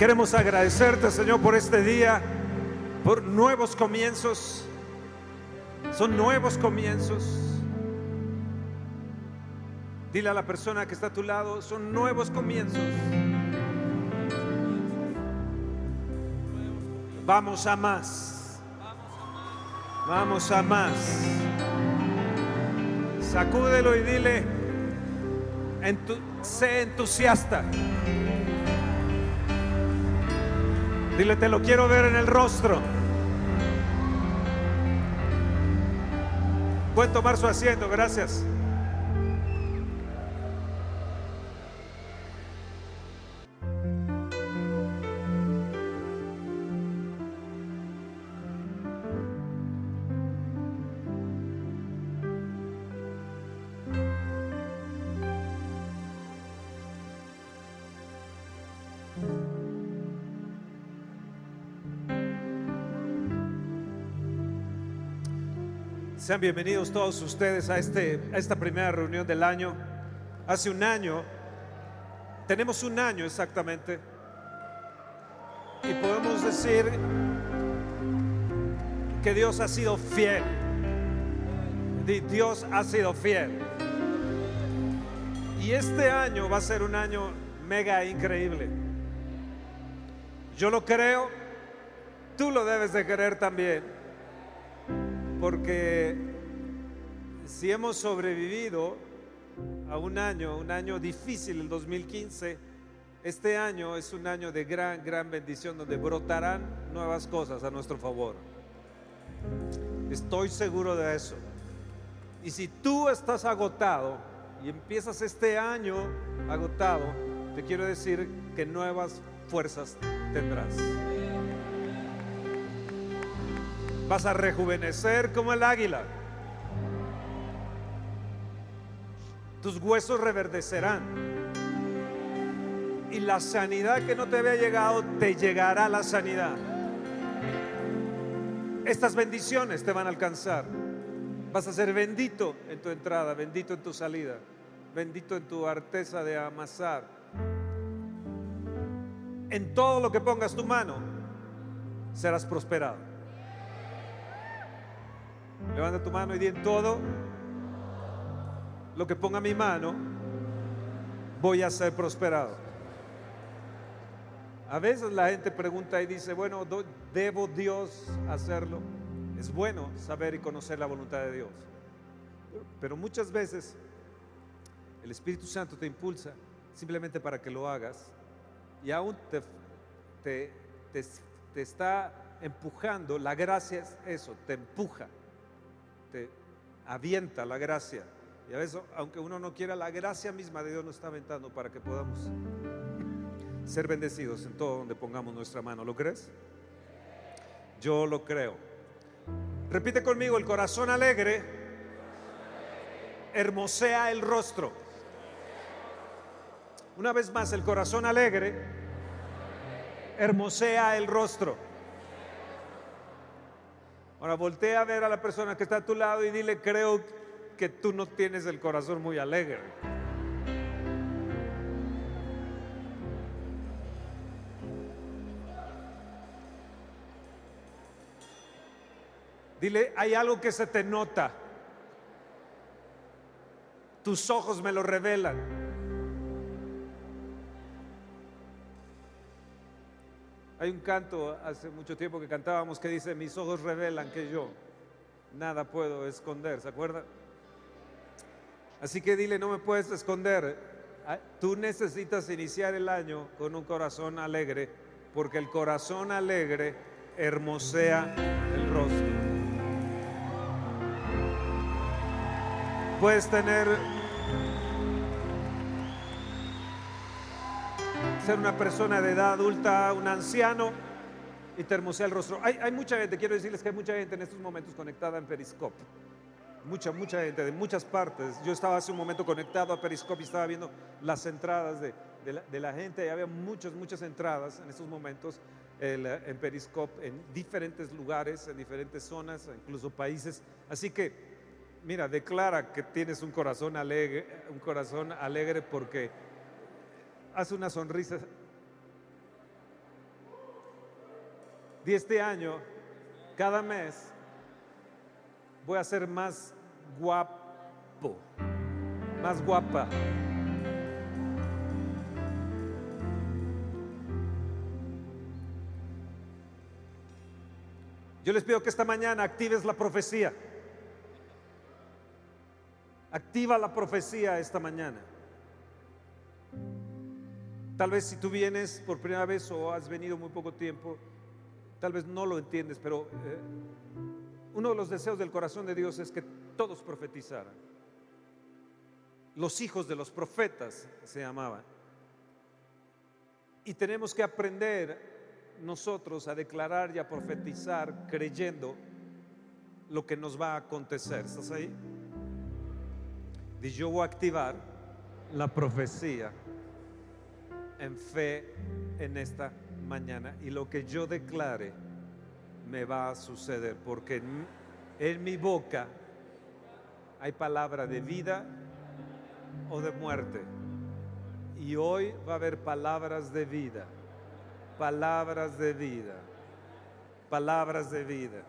Queremos agradecerte, Señor, por este día, por nuevos comienzos. Son nuevos comienzos. Dile a la persona que está a tu lado, son nuevos comienzos. Vamos a más. Vamos a más. Sacúdelo y dile, sé entusiasta. Dile, te lo quiero ver en el rostro. Pueden tomar su asiento, gracias. Sean bienvenidos todos ustedes a, este, a esta primera reunión del año. Hace un año, tenemos un año exactamente, y podemos decir que Dios ha sido fiel. Dios ha sido fiel. Y este año va a ser un año mega increíble. Yo lo creo, tú lo debes de querer también porque si hemos sobrevivido a un año, un año difícil, el 2015, este año es un año de gran, gran bendición donde brotarán nuevas cosas a nuestro favor. Estoy seguro de eso. Y si tú estás agotado y empiezas este año agotado, te quiero decir que nuevas fuerzas tendrás. Vas a rejuvenecer como el águila. Tus huesos reverdecerán. Y la sanidad que no te había llegado, te llegará la sanidad. Estas bendiciones te van a alcanzar. Vas a ser bendito en tu entrada, bendito en tu salida, bendito en tu arteza de amasar. En todo lo que pongas tu mano, serás prosperado. Levanta tu mano y di en todo lo que ponga mi mano, voy a ser prosperado. A veces la gente pregunta y dice, bueno, ¿debo Dios hacerlo? Es bueno saber y conocer la voluntad de Dios. Pero muchas veces el Espíritu Santo te impulsa simplemente para que lo hagas y aún te, te, te está empujando. La gracia es eso, te empuja te avienta la gracia. Y a veces, aunque uno no quiera, la gracia misma de Dios nos está aventando para que podamos ser bendecidos en todo donde pongamos nuestra mano. ¿Lo crees? Yo lo creo. Repite conmigo, el corazón alegre hermosea el rostro. Una vez más, el corazón alegre hermosea el rostro. Ahora voltea a ver a la persona que está a tu lado y dile, creo que tú no tienes el corazón muy alegre. Dile, hay algo que se te nota. Tus ojos me lo revelan. Hay un canto hace mucho tiempo que cantábamos que dice, mis ojos revelan que yo nada puedo esconder, ¿se acuerda? Así que dile, no me puedes esconder. Ah, tú necesitas iniciar el año con un corazón alegre, porque el corazón alegre hermosea el rostro. Puedes tener ser una persona de edad adulta, un anciano, y te el rostro. Hay, mucha gente, quiero decirles que hay mucha gente en estos momentos conectada en Periscope. Mucha, mucha gente de muchas partes. Yo estaba hace un momento conectado a Periscope y estaba viendo las entradas de, de, la, gente. Y había muchas, muchas entradas en estos momentos en Periscope en diferentes lugares, en diferentes zonas, incluso países. Así que, mira, declara que tienes un corazón alegre, un corazón alegre porque hace una sonrisa de este año, cada mes, voy a ser más guapo, más guapa. Yo les pido que esta mañana actives la profecía. Activa la profecía esta mañana. Tal vez si tú vienes por primera vez o has venido muy poco tiempo, tal vez no lo entiendes, pero eh, uno de los deseos del corazón de Dios es que todos profetizaran. Los hijos de los profetas se llamaban. Y tenemos que aprender nosotros a declarar y a profetizar creyendo lo que nos va a acontecer. ¿Estás ahí? Yo voy a activar la profecía en fe en esta mañana. Y lo que yo declare me va a suceder, porque en, mi boca hay palabra de vida o de muerte. Y hoy va a haber palabras de vida palabras de vida, palabras de vida.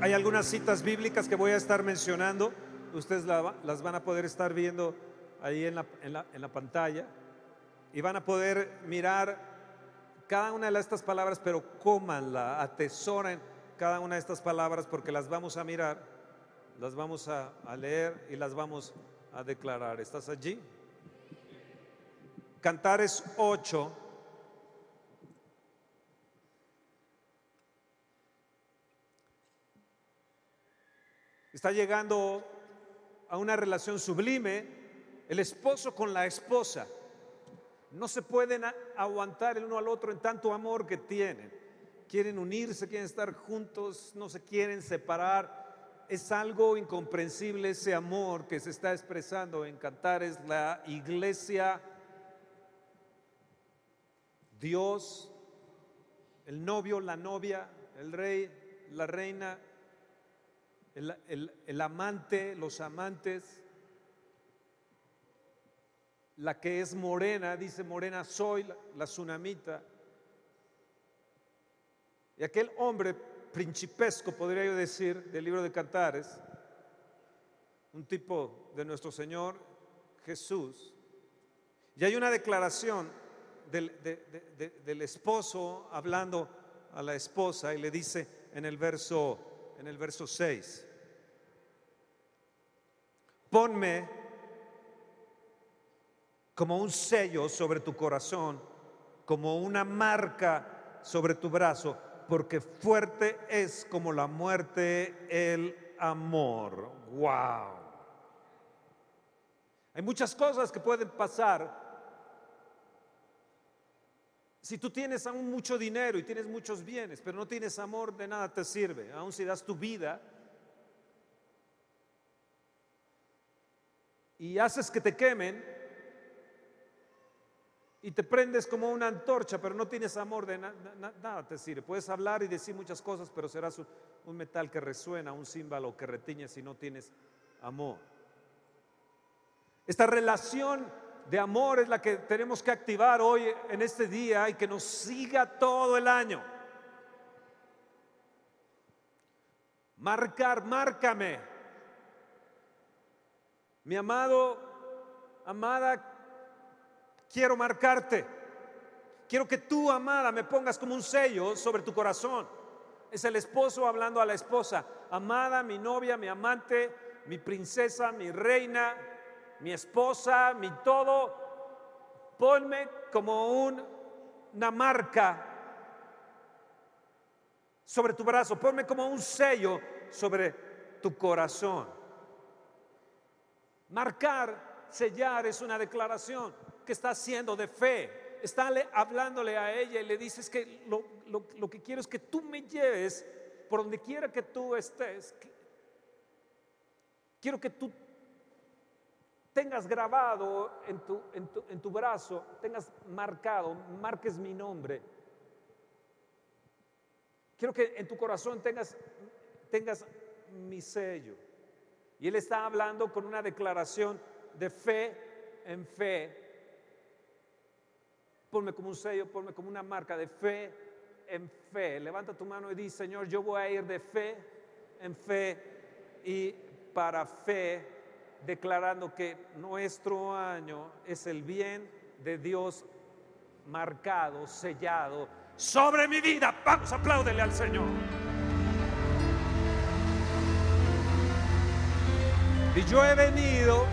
Hay algunas citas bíblicas que voy a estar mencionando, ustedes las van a poder estar viendo ahí en la, pantalla y van a poder mirar cada una de estas palabras, pero cómanla, atesoren cada una de estas palabras porque las vamos a mirar, las vamos a, leer y las vamos a declarar. ¿Estás allí? Cantares 8. Está llegando a una relación sublime el esposo con la esposa. No se pueden aguantar el uno al otro en tanto amor que tienen quieren unirse, quieren estar juntos, no se quieren separar. Es algo incomprensible ese amor que se está expresando en Cantares, la iglesia, Dios, el novio, la novia, el rey, la reina, el, amante, los amantes, la que es morena, dice morena soy, la, la tsunamita y aquel hombre principesco, podría yo decir, del libro de Cantares, un tipo de nuestro Señor Jesús. Y hay una declaración del, esposo hablando a la esposa y le dice en el verso, en el verso 6, ponme como un sello sobre tu corazón, como una marca sobre tu brazo porque fuerte es como la muerte el amor. Wow. Hay muchas cosas que pueden pasar. Si tú tienes aún mucho dinero y tienes muchos bienes, pero no tienes amor, de nada te sirve. Aún si das tu vida y haces que te quemen, y te prendes como una antorcha, pero no tienes amor, de nada te sirve. Puedes hablar y decir muchas cosas, pero serás un, metal que resuena, un símbolo que retiñe si no tienes amor. Esta relación de amor es la que tenemos que activar hoy en este día y que nos siga todo el año. Marcar, márcame. Mi amado, amada, quiero marcarte. Quiero que tú, amada, me pongas como un sello sobre tu corazón. Es el esposo hablando a la esposa. Amada, mi novia, mi amante, mi princesa, mi reina, mi esposa, mi todo. Ponme como una marca sobre tu brazo. Ponme como un sello sobre tu corazón. Marcar, sellar es una declaración que está haciendo de fe. Está hablándole a ella y le dices que lo, que quiero es que tú me lleves por donde quiera que tú estés. Quiero que tú tengas grabado en tu, brazo, tengas marcado, marques mi nombre. Quiero que en tu corazón tengas mi sello. Y él está hablando con una declaración de fe en fe. Ponme como un sello, ponme como una marca de fe en fe. Levanta tu mano y di, Señor, yo voy a ir de fe en fe y para fe, declarando que nuestro año es el bien de Dios marcado, sellado sobre mi vida. Vamos, apláudele al Señor. Y yo he venido,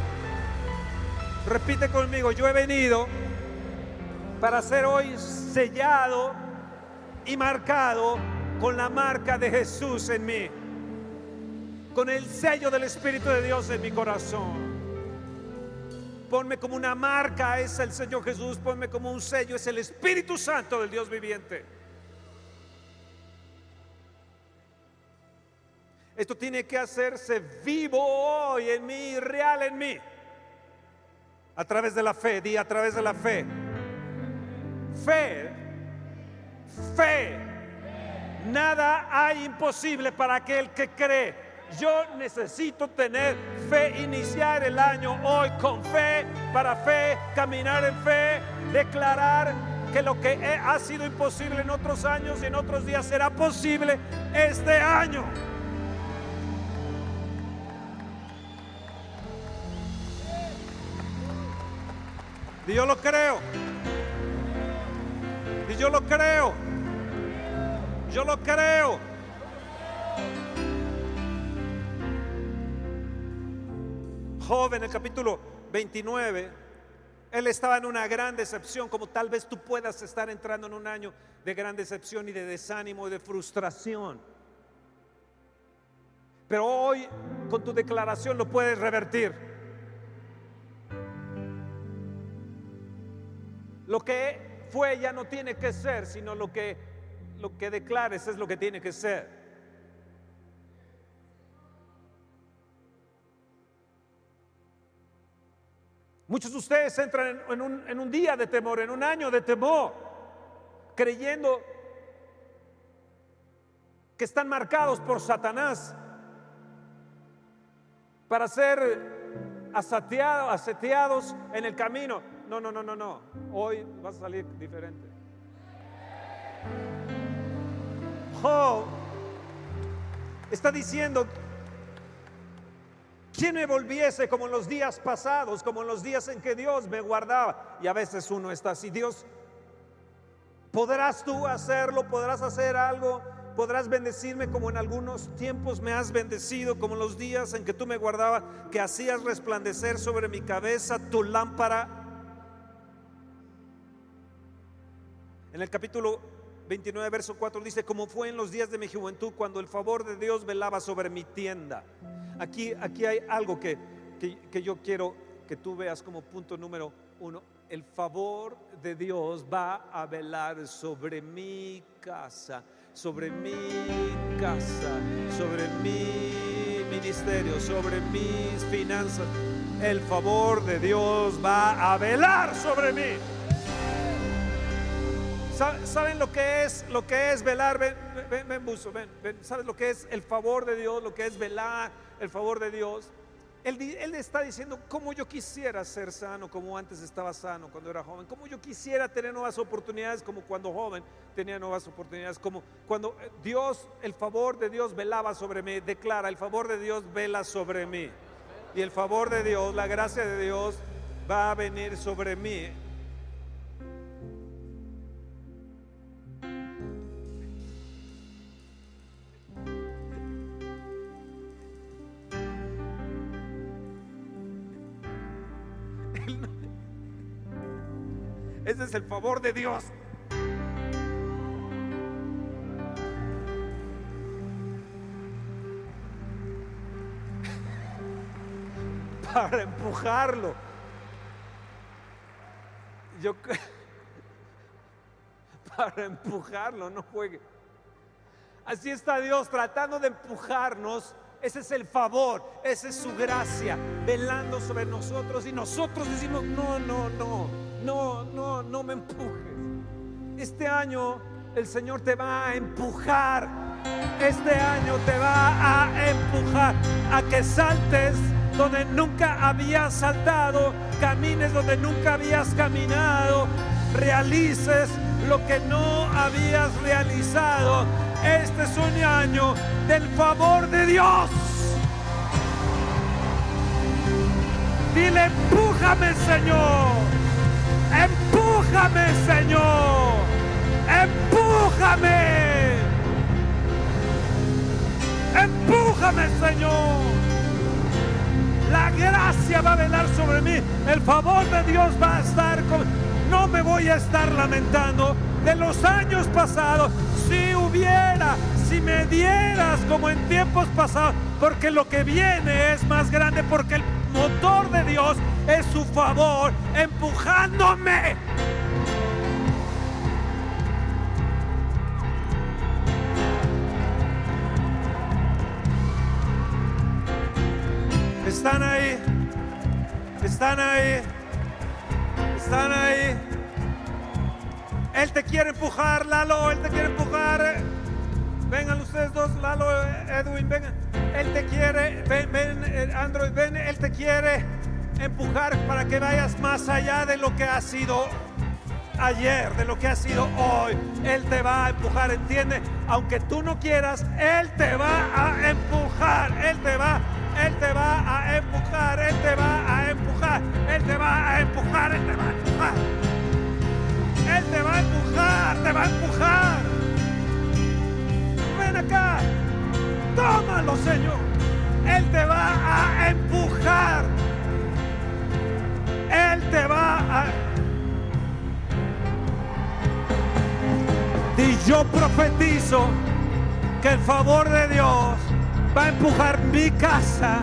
repite conmigo, yo he venido para ser hoy sellado y marcado con la marca de Jesús en mí, con el sello del Espíritu de Dios en mi corazón. Ponme como una marca, es el Señor Jesús, ponme como un sello, es el Espíritu Santo del Dios viviente. Esto tiene que hacerse vivo hoy en mí, real en mí. A través de la fe, di a través de la fe. Fe, fe. Nada hay imposible para aquel que cree. Yo necesito tener fe, iniciar el año hoy con fe, para fe, caminar en fe, declarar que lo que ha sido imposible en otros años y en otros días será posible este año. Y yo lo creo. Y yo lo creo. Yo lo creo. Joven, el capítulo 29, él estaba en una gran decepción, como tal vez tú puedas estar entrando en un año de gran decepción y de desánimo y de frustración. Pero hoy con tu declaración lo puedes revertir. Lo que fue ya no tiene que ser, sino lo que, lo que declares es lo que tiene que ser. Muchos de ustedes entran en, un, en un día de temor, en un año de temor, creyendo que están marcados por Satanás para ser asateados, aseteados en el camino. No, no, no, no, no. Hoy vas a salir diferente. Job está diciendo, ¿quién me volviese como en los días pasados, como en los días en que Dios me guardaba? Y a veces uno está así, Dios, ¿podrás tú hacerlo? ¿Podrás hacer algo? podrás bendecirme como en algunos tiempos me has bendecido, como en los días en que tú me guardabas, que hacías resplandecer sobre mi cabeza tu lámpara En el capítulo 29, verso 4 dice, como fue en los días de mi juventud, cuando el favor de Dios velaba sobre mi tienda. Aquí, aquí hay algo que, que, yo quiero que tú veas como punto número uno. El favor de Dios va a velar sobre mi casa, sobre mi casa, sobre mi ministerio, sobre mis finanzas. El favor de Dios va a velar sobre mí. ¿Saben lo que es lo que es velar? Ven, ven, ven, buzo, ven, ¿Sabes lo que es el favor de Dios? Lo que es velar el favor de Dios. Él, él, está diciendo, como yo quisiera ser sano, como antes estaba sano cuando era joven, como yo quisiera tener nuevas oportunidades, como cuando joven tenía nuevas oportunidades, como cuando eh, Dios, el favor de Dios velaba sobre mí, declara, el favor de Dios vela sobre mí. Y el favor de Dios, la gracia de Dios va a venir sobre mí el favor de Dios. Para empujarlo. Yo para empujarlo, no juegue. Así está Dios tratando de empujarnos. Ese es el favor, esa es su gracia, velando sobre nosotros y nosotros decimos, no, no, no no, no, no me empujes. Este año el Señor te va a empujar. Este año te va a empujar a que saltes donde nunca habías saltado, camines donde nunca habías caminado, realices lo que no habías realizado. Este es un año del favor de Dios. Dile, empújame, Señor. Empújame, Señor. Empújame. Empújame, Señor. La gracia va a velar sobre mí. El favor de Dios va a estar con... No me voy a estar lamentando de los años pasados. Si hubiera, si me dieras como en tiempos pasados, porque lo que viene es más grande, porque el motor de Dios es su favor empujándome. Están ahí, están ahí, están ahí. Él te quiere empujar, Lalo, Él te quiere empujar. Vengan ustedes dos, Lalo, Edwin, vengan. Él te quiere, ven, ven, eh, Android, ven, Él te quiere empujar para que vayas más allá de lo que ha sido ayer, de lo que ha sido hoy. Él te va a empujar, entiende. Aunque tú no quieras, Él te va a empujar, Él te va, Él te va a empujar, Él te va a empujar, Él te va a empujar, Él te va a empujar. Él te va a empujar, te va a empujar. Ven acá, tómalo, Señor. Él te va a empujar. Yo profetizo que el favor de Dios va a empujar mi casa.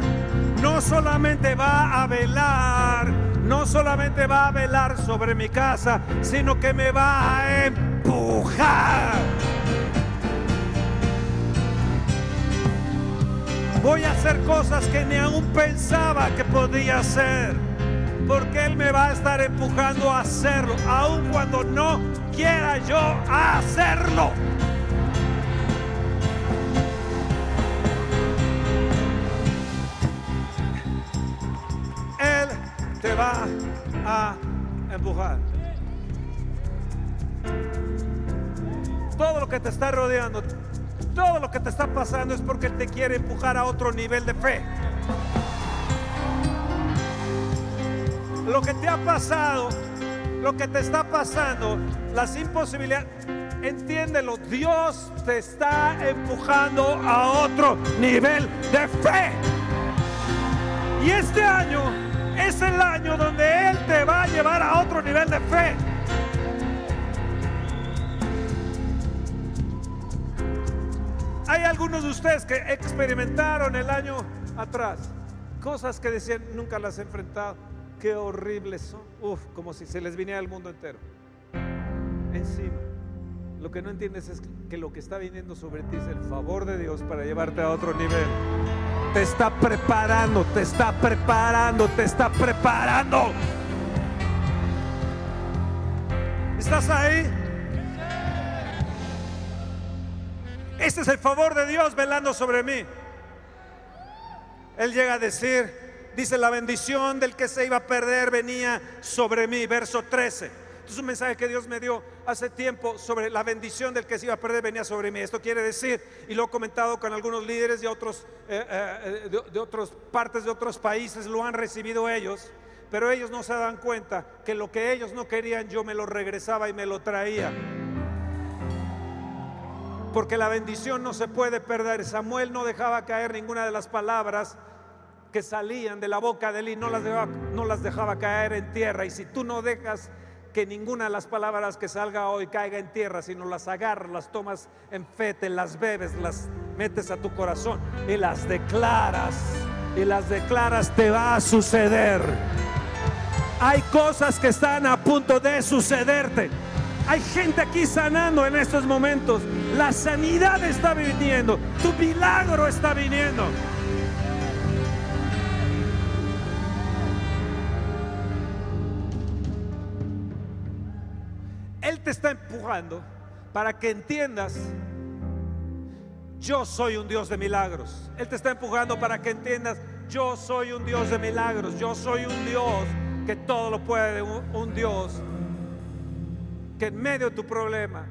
No solamente va a velar, no solamente va a velar sobre mi casa, sino que me va a empujar. Voy a hacer cosas que ni aún pensaba que podía hacer. Porque Él me va a estar empujando a hacerlo, aun cuando no quiera yo hacerlo. Él te va a empujar. Todo lo que te está rodeando, todo lo que te está pasando es porque te quiere empujar a otro nivel de fe. Lo que te ha pasado, lo que te está pasando, las imposibilidades, entiéndelo, Dios te está empujando a otro nivel de fe. Y este año es el año donde Él te va a llevar a otro nivel de fe. Hay algunos de ustedes que experimentaron el año atrás cosas que decían nunca las he enfrentado. Qué horribles son. Uf, como si se les viniera el mundo entero. Encima. Lo que no entiendes es que lo que está viniendo sobre ti es el favor de Dios para llevarte a otro nivel. Te está preparando, te está preparando, te está preparando. ¿Estás ahí? Este es el favor de Dios velando sobre mí. Él llega a decir, dice, la bendición del que se iba a perder venía sobre mí, verso 13. Este es un mensaje que Dios me dio hace tiempo sobre la bendición del que se iba a perder venía sobre mí. Esto quiere decir, y lo he comentado con algunos líderes de otros, eh, eh, de, de otras partes de otros países, lo han recibido ellos, pero ellos no se dan cuenta que lo que ellos no querían yo me lo regresaba y me lo traía. Porque la bendición no se puede perder. Samuel no dejaba caer ninguna de las palabras que salían de la boca de él y no las dejaba, caer en tierra. Y si tú no dejas que ninguna de las palabras que salga hoy caiga en tierra, sino las agarras, las tomas en fe, te las bebes, las metes a tu corazón y las declaras. Y las declaras, te va a suceder. Hay cosas que están a punto de sucederte. Hay gente aquí sanando en estos momentos. La sanidad está viniendo. Tu milagro está viniendo. Te está empujando para que entiendas, yo soy un Dios de milagros. Él te está empujando para que entiendas, yo soy un Dios de milagros, yo soy un Dios que todo lo puede, un, Dios que en medio de tu problema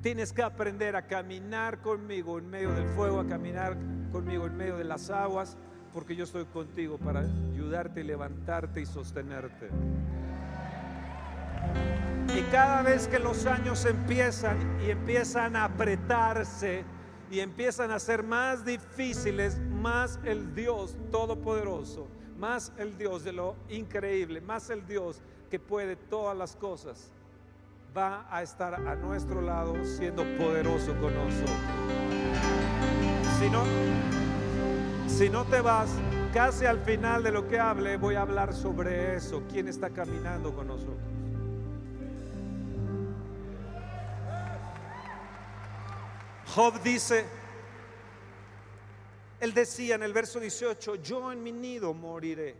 tienes que aprender a caminar conmigo en medio del fuego, a caminar conmigo en medio de las aguas, porque yo estoy contigo para ayudarte levantarte y sostenerte. Y cada vez que los años empiezan y empiezan a apretarse y empiezan a ser más difíciles, más el Dios Todopoderoso, más el Dios de lo increíble, más el Dios que puede todas las cosas, va a estar a nuestro lado siendo poderoso con nosotros. Si no, si no te vas, casi al final de lo que hable, voy a hablar sobre eso, quién está caminando con nosotros. Job dice, él decía en el verso 18, yo en mi nido moriré.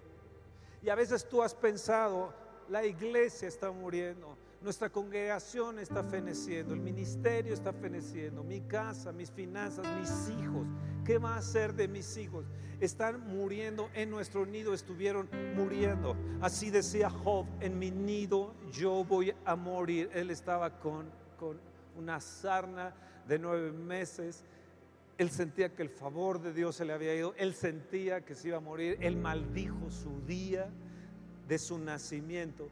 Y a veces tú has pensado, la iglesia está muriendo, nuestra congregación está feneciendo, el ministerio está feneciendo, mi casa, mis finanzas, mis hijos. ¿Qué va a hacer de mis hijos? Están muriendo en nuestro nido, estuvieron muriendo. Así decía Job, en mi nido yo voy a morir. Él estaba con, con una sarna de nueve meses. Él sentía que el favor de Dios se le había ido. Él sentía que se iba a morir. Él maldijo su día de su nacimiento.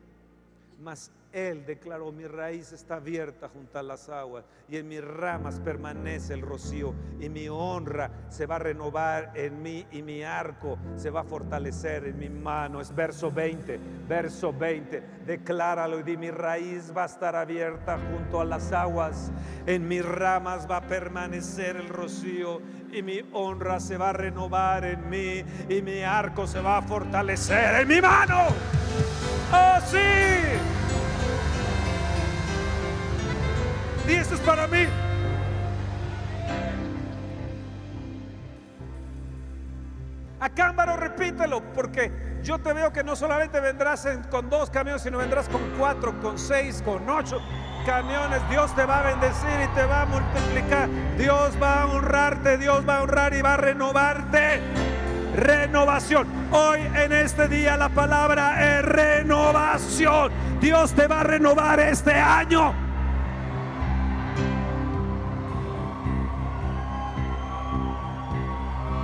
Mas él declaró, mi raíz está abierta junto a las aguas y en mis ramas permanece el rocío y mi honra se va a renovar en mí y mi arco se va a fortalecer en mi mano. Es verso 20, verso 20. Decláralo y di, mi raíz va a estar abierta junto a las aguas, en mis ramas va a permanecer el rocío y mi honra se va a renovar en mí y mi arco se va a fortalecer en mi mano. ¡Oh sí! Y esto es para mí. A Cámbaro repítelo, porque yo te veo que no solamente vendrás con dos camiones, sino vendrás con cuatro, con seis, con ocho camiones. Dios te va a bendecir y te va a multiplicar. Dios va a honrarte, Dios va a honrar y va a renovarte. Renovación. Hoy en este día la palabra es renovación. Dios te va a renovar este año.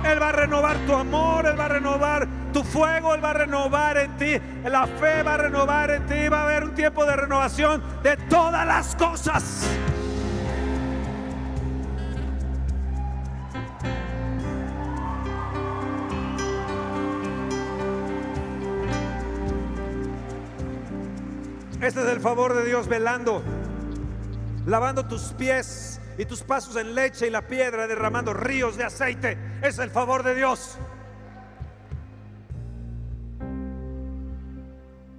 Él va a renovar tu amor, Él va a renovar tu fuego, Él va a renovar en ti, la fe va a renovar en ti, va a haber un tiempo de renovación de todas las cosas. Este es el favor de Dios velando, lavando tus pies y tus pasos en leche y la piedra derramando ríos de aceite. Es el favor de Dios.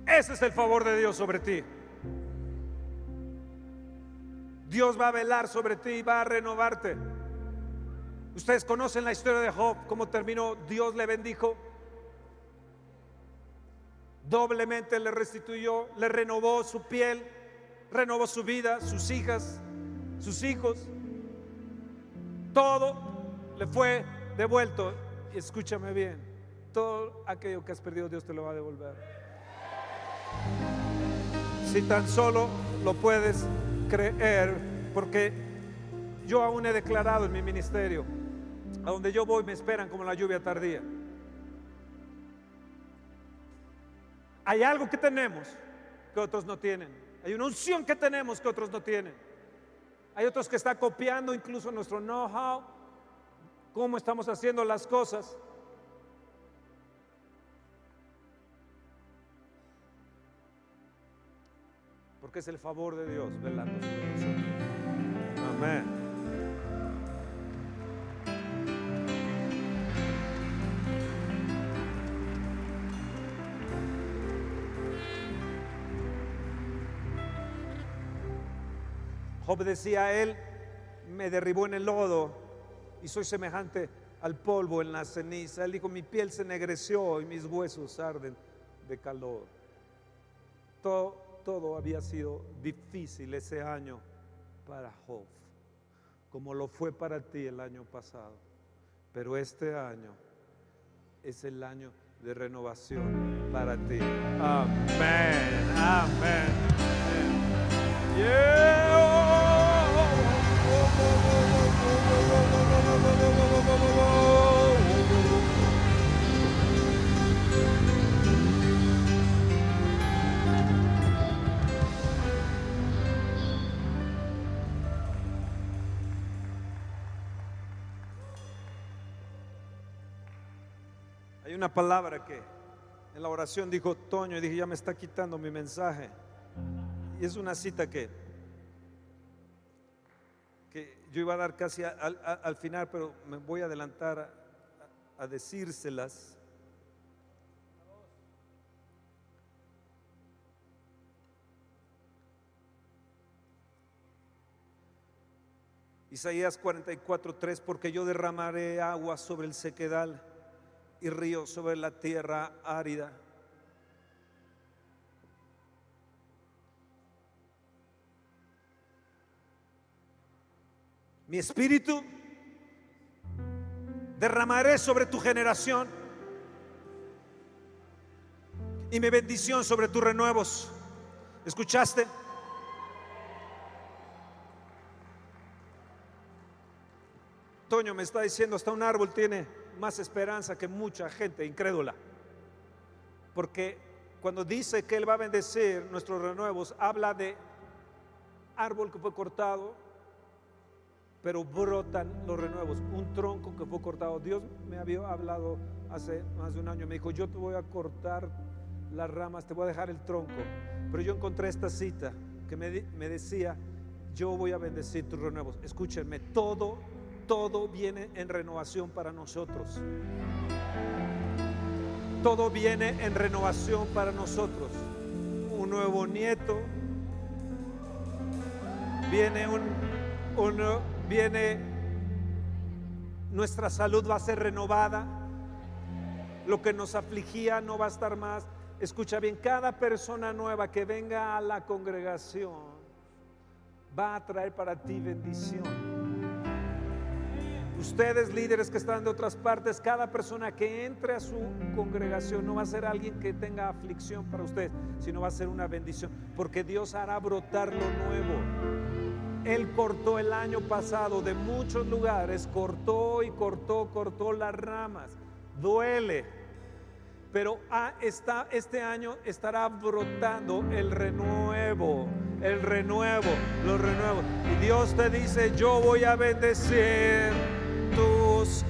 Ese es el favor de Dios sobre ti. Dios va a velar sobre ti y va a renovarte. Ustedes conocen la historia de Job, cómo terminó. Dios le bendijo. Doblemente le restituyó, le renovó su piel, renovó su vida, sus hijas, sus hijos, todo le fue devuelto. Escúchame bien, todo aquello que has perdido Dios te lo va a devolver. Si tan solo lo puedes creer, porque yo aún he declarado en mi ministerio, a donde yo voy me esperan como la lluvia tardía. Hay algo que tenemos que otros no tienen. Hay una unción que tenemos que otros no tienen. Hay otros que están copiando incluso nuestro know-how, cómo estamos haciendo las cosas. Porque es el favor de Dios velando sobre nosotros. Amén. Job decía, Él me derribó en el lodo y soy semejante al polvo en la ceniza. Él dijo, mi piel se ennegreció y mis huesos arden de calor. Todo, había sido difícil ese año para Job, como lo fue para ti el año pasado. Pero este año es el año de renovación para ti. Amén, amén. Hay una palabra que en la oración dijo Toño y dije, ya me está quitando mi mensaje. Y es una cita que, que yo iba a dar casi al, final, pero me voy a adelantar a, a decírselas. Isaías 44, 3, porque yo derramaré agua sobre el sequedal y río sobre la tierra árida. Mi espíritu derramaré sobre tu generación y mi bendición sobre tus renuevos. ¿Escuchaste? Toño me está diciendo, hasta un árbol tiene más esperanza que mucha gente incrédula. Porque cuando dice que Él va a bendecir nuestros renuevos, habla de árbol que fue cortado, pero brotan los renuevos. Un tronco que fue cortado. Dios me había hablado hace más de un año, me dijo, yo te voy a cortar las ramas, te voy a dejar el tronco. Pero yo encontré esta cita que me, decía, yo voy a bendecir tus renuevos. Escúchenme, todo todo viene en renovación para nosotros. Todo viene en renovación para nosotros. Un nuevo nieto, viene viene nuestra salud va a ser renovada. Lo que nos afligía no va a estar más. Escucha bien, cada persona nueva que venga a la congregación va a traer para ti bendición. Ustedes líderes que están de otras partes, cada persona que entre a su congregación no va a ser alguien que tenga aflicción para usted, sino va a ser una bendición, porque Dios hará brotar lo nuevo. Él cortó el año pasado de muchos lugares, cortó y cortó, cortó las ramas. Duele, pero ah, está, este año estará brotando el renuevo, el renuevo, los renuevos. Y Dios te dice, yo voy a bendecir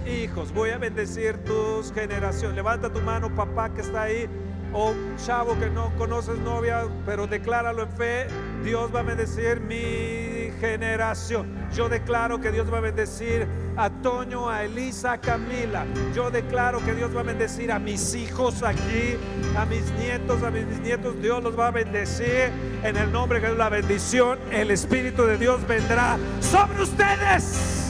hijos, voy a bendecir tus generaciones. Levanta tu mano, papá que está ahí, o chavo que no conoces novia, pero decláralo en fe. Dios va a bendecir mi generación. Yo declaro que Dios va a bendecir a Toño, a Elisa, a Camila. Yo declaro que Dios va a bendecir a mis hijos aquí, a mis nietos, a mis nietos. Dios los va a bendecir en el nombre de la bendición. El Espíritu de Dios vendrá sobre ustedes.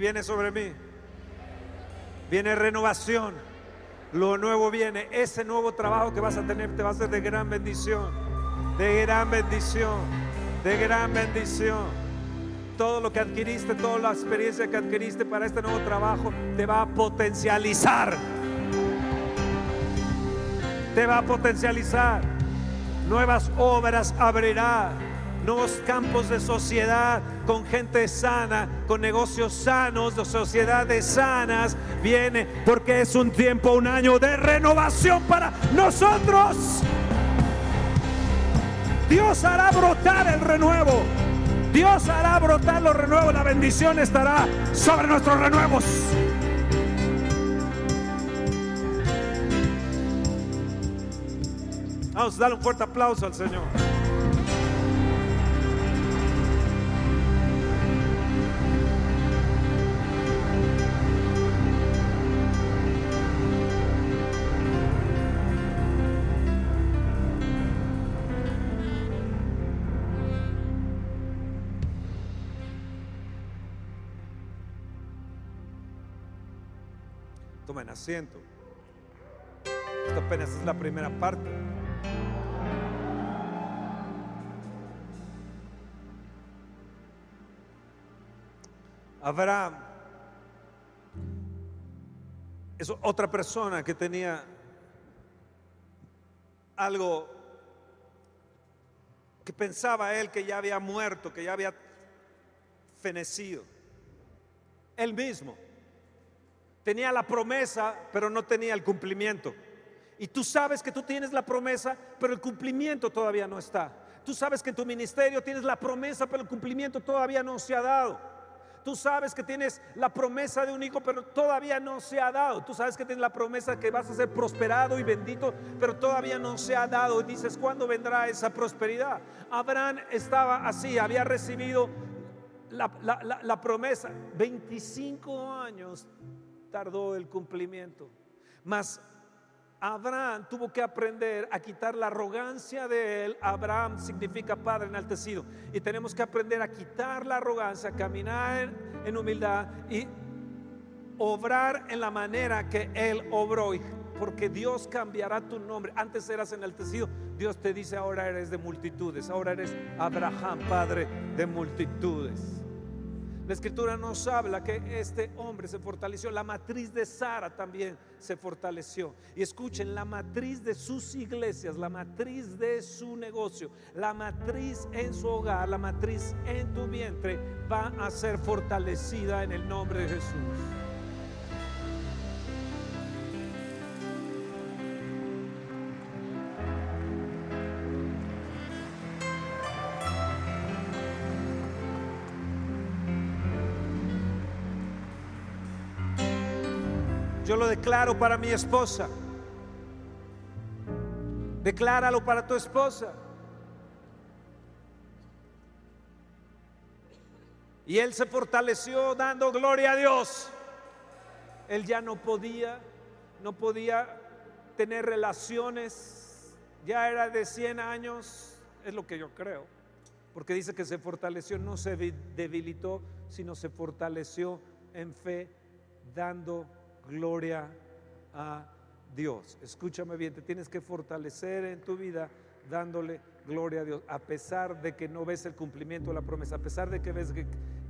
Viene sobre mí. Viene renovación. Lo nuevo viene. Ese nuevo trabajo que vas a tener te va a ser de gran bendición. De gran bendición. De gran bendición. Todo lo que adquiriste, toda la experiencia que adquiriste para este nuevo trabajo te va a potencializar. Te va a potencializar. Nuevas obras abrirá nuevos campos de sociedad con gente sana, con negocios sanos, de sociedades sanas. Viene porque es un tiempo, un año de renovación para nosotros. Dios hará brotar el renuevo. Dios hará brotar los renuevos. La bendición estará sobre nuestros renuevos. Vamos a darle un fuerte aplauso al Señor. asiento. Esto apenas es la primera parte. Abraham es otra persona que tenía algo que pensaba él que ya había muerto, que ya había fenecido. Él mismo tenía la promesa, pero no tenía el cumplimiento. Y tú sabes que tú tienes la promesa, pero el cumplimiento todavía no está. Tú sabes que en tu ministerio tienes la promesa, pero el cumplimiento todavía no se ha dado. Tú sabes que tienes la promesa de un hijo, pero todavía no se ha dado. Tú sabes que tienes la promesa que vas a ser prosperado y bendito, pero todavía no se ha dado. Y dices, ¿cuándo vendrá esa prosperidad? Abraham estaba así, había recibido la, la promesa. 25 años tardó el cumplimiento. Mas Abraham tuvo que aprender a quitar la arrogancia de él. Abraham significa padre enaltecido. Y tenemos que aprender a quitar la arrogancia, caminar en humildad y obrar en la manera que él obró. Porque Dios cambiará tu nombre. Antes eras enaltecido. Dios te dice ahora eres de multitudes. Ahora eres Abraham, padre de multitudes. La escritura nos habla que este hombre se fortaleció. La matriz de Sara también se fortaleció. Y escuchen, la matriz de sus iglesias, la matriz de su negocio, la matriz en su hogar, la matriz en tu vientre va a ser fortalecida en el nombre de Jesús. Declaro para mi esposa. Decláralo para tu esposa. Y él se fortaleció dando gloria a Dios. Él ya no podía, no podía tener relaciones. Ya era de 100 años, es lo que yo creo. Porque dice que se fortaleció, no se debilitó, sino se fortaleció en fe, dando gloria a Dios. Escúchame bien, te tienes que fortalecer en tu vida dándole gloria a Dios, a pesar de que no ves el cumplimiento de la promesa, a pesar de que ves que,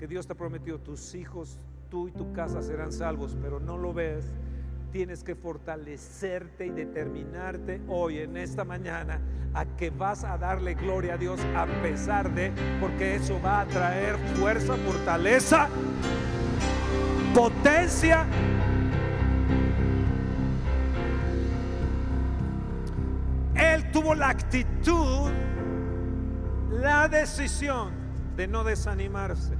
Dios te ha prometido, tus hijos, tú y tu casa serán salvos, pero no lo ves, tienes que fortalecerte y determinarte hoy, en esta mañana, a que vas a darle gloria a Dios a pesar de, porque eso va a traer fuerza, fortaleza, potencia tuvo la actitud, la decisión de no desanimarse.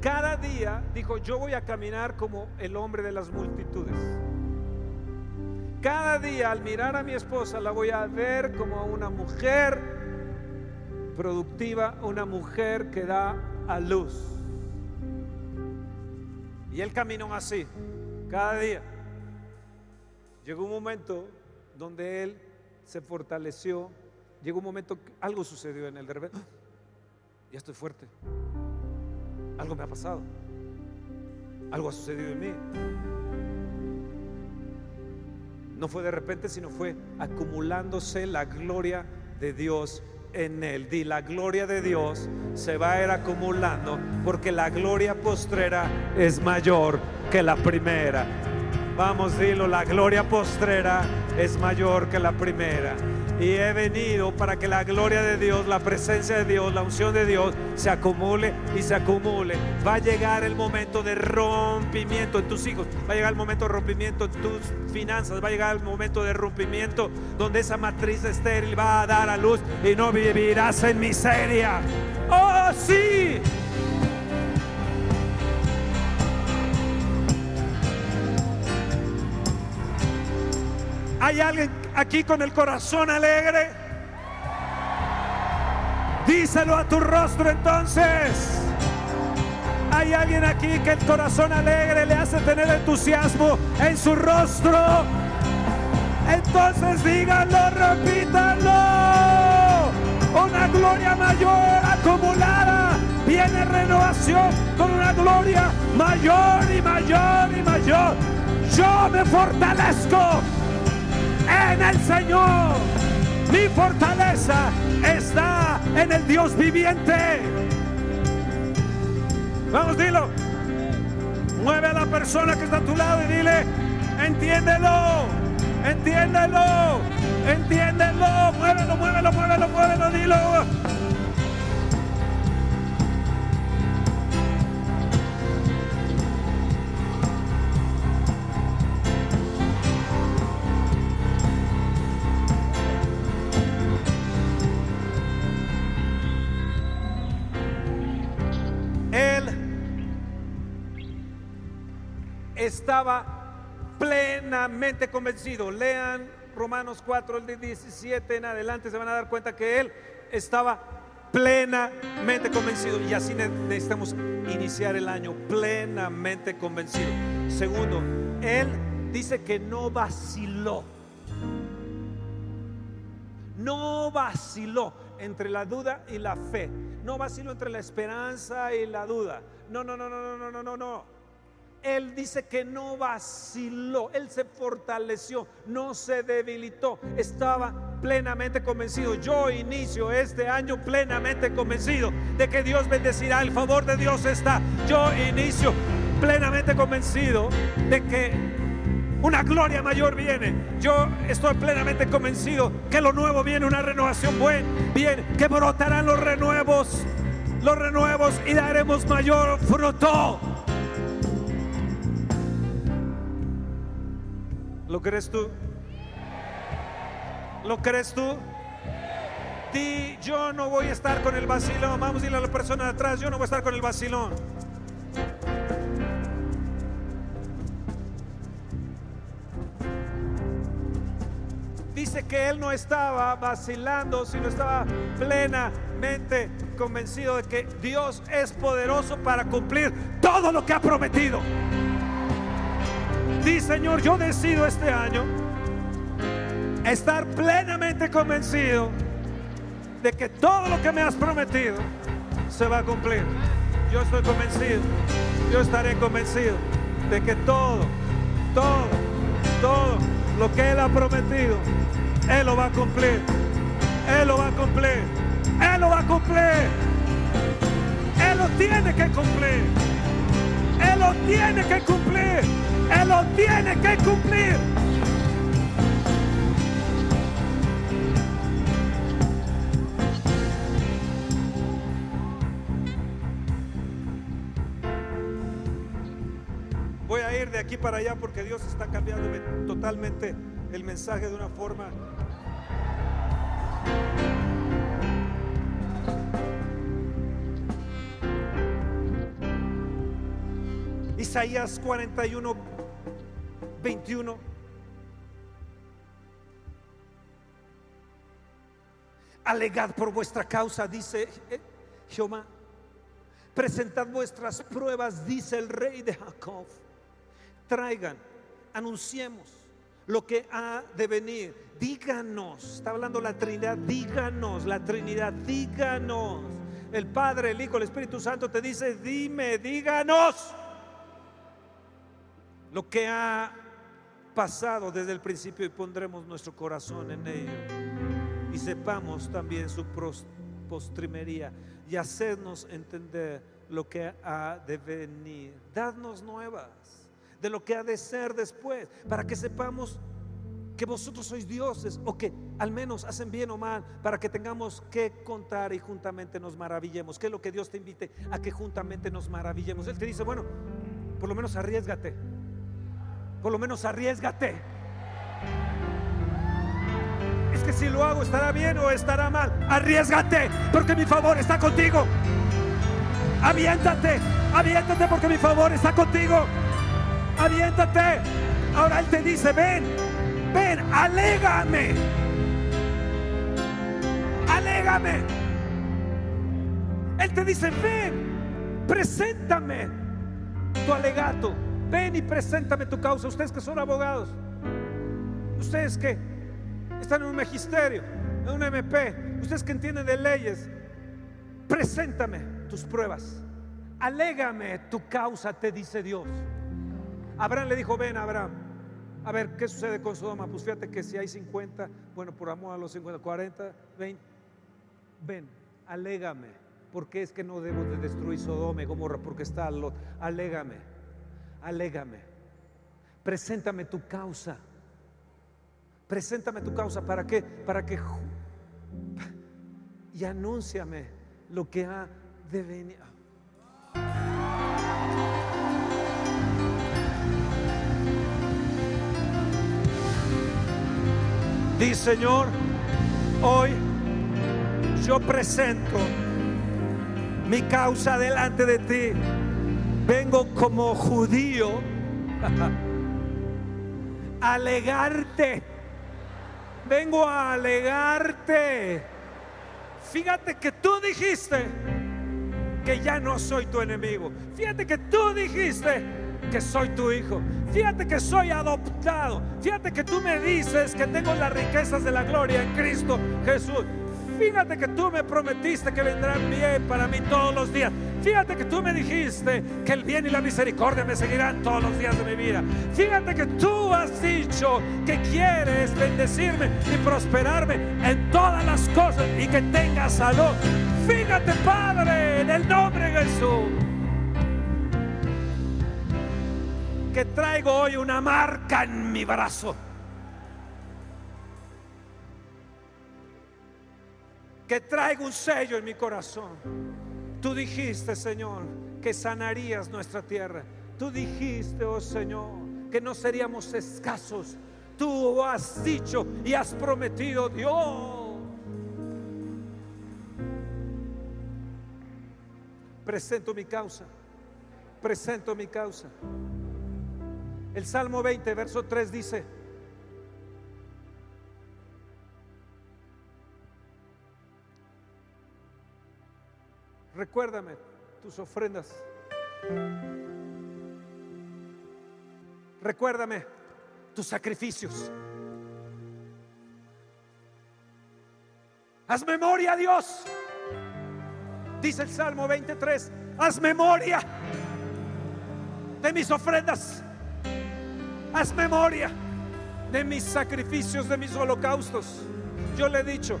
Cada día dijo, yo voy a caminar como el hombre de las multitudes. Cada día al mirar a mi esposa la voy a ver como una mujer productiva, una mujer que da a luz. Y él caminó así, cada día. Llegó un momento donde él se fortaleció. Llegó un momento, que algo sucedió en él, de repente, ¡ah! ya estoy fuerte. Algo me ha pasado. Algo ha sucedido en mí. No fue de repente, sino fue acumulándose la gloria de Dios en él. Di, la gloria de Dios se va a ir acumulando porque la gloria postrera es mayor que la primera. Vamos, dilo, la gloria postrera es mayor que la primera. Y he venido para que la gloria de Dios, la presencia de Dios, la unción de Dios se acumule y se acumule. Va a llegar el momento de rompimiento en tus hijos. Va a llegar el momento de rompimiento en tus finanzas. Va a llegar el momento de rompimiento donde esa matriz estéril va a dar a luz y no vivirás en miseria. Oh, sí. ¿Hay alguien aquí con el corazón alegre? Díselo a tu rostro entonces. Hay alguien aquí que el corazón alegre le hace tener entusiasmo en su rostro. Entonces díganlo, repítanlo. Una gloria mayor acumulada. Viene renovación con una gloria mayor y mayor y mayor. Yo me fortalezco en el Señor. Mi fortaleza está en el Dios viviente. Vamos, dilo. Mueve a la persona que está a tu lado y dile, entiéndelo, entiéndelo, entiéndelo, muévelo, muévelo, muévelo, muévelo, dilo. Estaba plenamente convencido. Lean Romanos 4, el de 17 en adelante, se van a dar cuenta que él estaba plenamente convencido. Y así necesitamos iniciar el año plenamente convencido. Segundo, él dice que no vaciló. No vaciló entre la duda y la fe. No vaciló entre la esperanza y la duda. No, no, no, no, no, no, no, no. Él dice que no vaciló, Él se fortaleció, no se debilitó, estaba plenamente convencido. Yo inicio este año plenamente convencido de que Dios bendecirá, el favor de Dios está. Yo inicio plenamente convencido de que una gloria mayor viene. Yo estoy plenamente convencido que lo nuevo viene, una renovación buena, bien, que brotarán los renuevos, los renuevos y daremos mayor fruto. ¿Lo crees tú? ¿Lo crees tú? Di, yo no voy a estar con el vacilón. Vamos a decirle a la persona de atrás, yo no voy a estar con el vacilón. Dice que él no estaba vacilando, sino estaba plenamente convencido de que Dios es poderoso para cumplir todo lo que ha prometido. Sí, Señor, yo decido este año estar plenamente convencido de que todo lo que me has prometido se va a cumplir. Yo estoy convencido, yo estaré convencido de que todo, todo, todo lo que Él ha prometido, Él lo va a cumplir. Él lo va a cumplir. Él lo va a cumplir. Él lo tiene que cumplir. Él lo tiene que cumplir. Él lo tiene que cumplir. Voy a ir de aquí para allá porque Dios está cambiando totalmente el mensaje de una forma Isaías 41, 21. Alegad por vuestra causa, dice Jehová. Presentad vuestras pruebas, dice el rey de Jacob. Traigan, anunciemos lo que ha de venir. Díganos, está hablando la Trinidad, díganos, la Trinidad, díganos. El Padre, el Hijo, el Espíritu Santo te dice, dime, díganos lo que ha pasado desde el principio y pondremos nuestro corazón en ello. Y sepamos también su postrimería y hacernos entender lo que ha de venir. Dadnos nuevas de lo que ha de ser después, para que sepamos que vosotros sois dioses o que al menos hacen bien o mal, para que tengamos que contar y juntamente nos maravillemos. Que es lo que Dios te invite a que juntamente nos maravillemos. Él te dice, bueno, por lo menos arriesgate por lo menos arriesgate. Es que si lo hago estará bien o estará mal. Arriesgate porque mi favor está contigo. Aviéntate, aviéntate porque mi favor está contigo. Aviéntate. Ahora Él te dice, ven, ven, alégame. Alégame. Él te dice, ven, preséntame tu alegato. Ven y preséntame tu causa. Ustedes que son abogados, ustedes que están en un magisterio, en un MP, ustedes que entienden de leyes, preséntame tus pruebas. Alégame tu causa, te dice Dios. Abraham le dijo, ven Abraham, a ver qué sucede con Sodoma. Pues fíjate que si hay 50, bueno, por amor a los 50, 40, 20, ven, alégame ¿Por qué es que no debo de destruir Sodoma y Gomorra? Porque está Lot. Alégame, alégame. Preséntame tu causa. Preséntame tu causa. ¿Para qué? Para que... Y anúnciame lo que ha de venir. Di Señor, hoy yo presento mi causa delante de ti. Vengo como judío a alegarte. Vengo a alegarte. Fíjate que tú dijiste que ya no soy tu enemigo. Fíjate que tú dijiste que soy tu hijo. Fíjate que soy adoptado. Fíjate que tú me dices que tengo las riquezas de la gloria en Cristo Jesús. Fíjate que tú me prometiste que vendrán bien para mí todos los días. Fíjate que tú me dijiste que el bien y la misericordia me seguirán todos los días de mi vida. Fíjate que tú has dicho que quieres bendecirme y prosperarme en todas las cosas y que tenga salud. Fíjate, Padre, en el nombre de Jesús. Que traigo hoy una marca en mi brazo que traigo un sello en mi corazón. Tú dijiste, Señor, que sanarías nuestra tierra. Tú dijiste, oh Señor, que no seríamos escasos. Tú has dicho y has prometido, Dios. Presento mi causa. Presento mi causa. El Salmo 20, verso 3 dice, Recuérdame tus ofrendas. Recuérdame tus sacrificios. Haz memoria, Dios. Dice el Salmo 23. Haz memoria de mis ofrendas. Haz memoria de mis sacrificios, de mis holocaustos. Yo le he dicho,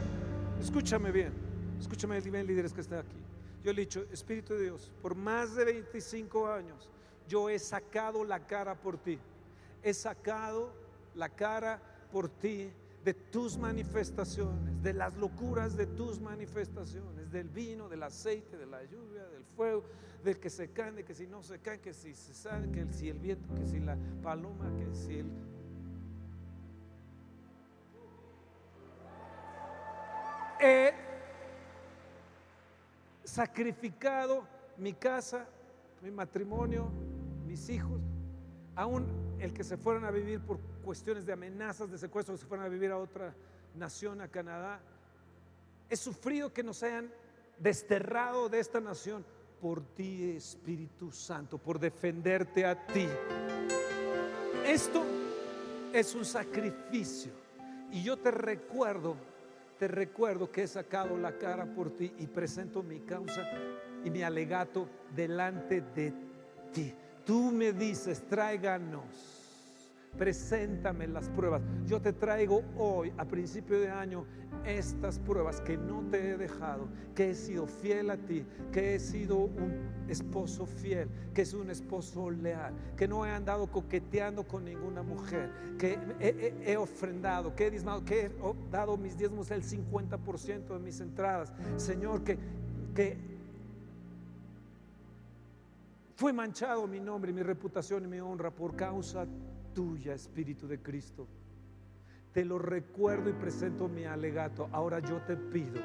escúchame bien, escúchame bien, líderes que están aquí. Yo he dicho, Espíritu de Dios, por más de 25 años yo he sacado la cara por ti. He sacado la cara por ti de tus manifestaciones, de las locuras de tus manifestaciones, del vino, del aceite, de la lluvia, del fuego, del que se cae, de que si no se cae, que si se sale, que si el viento, que si la paloma, que si el... sacrificado mi casa, mi matrimonio, mis hijos, aún el que se fueran a vivir por cuestiones de amenazas de secuestro, se fueran a vivir a otra nación, a Canadá. He sufrido que nos hayan desterrado de esta nación por ti, Espíritu Santo, por defenderte a ti. Esto es un sacrificio. Y yo te recuerdo te recuerdo que he sacado la cara por ti y presento mi causa y mi alegato delante de ti. Tú me dices, tráiganos preséntame las pruebas. Yo te traigo hoy, a principio de año, estas pruebas que no te he dejado, que he sido fiel a ti, que he sido un esposo fiel, que es un esposo leal, que no he andado coqueteando con ninguna mujer, que he, ofrendado, que he diezmado, que he dado mis diezmos el 50% de mis entradas. Señor, que, que fue manchado mi nombre, mi reputación y mi honra por causa tuya, Espíritu de Cristo. Te lo recuerdo y presento mi alegato. Ahora yo te pido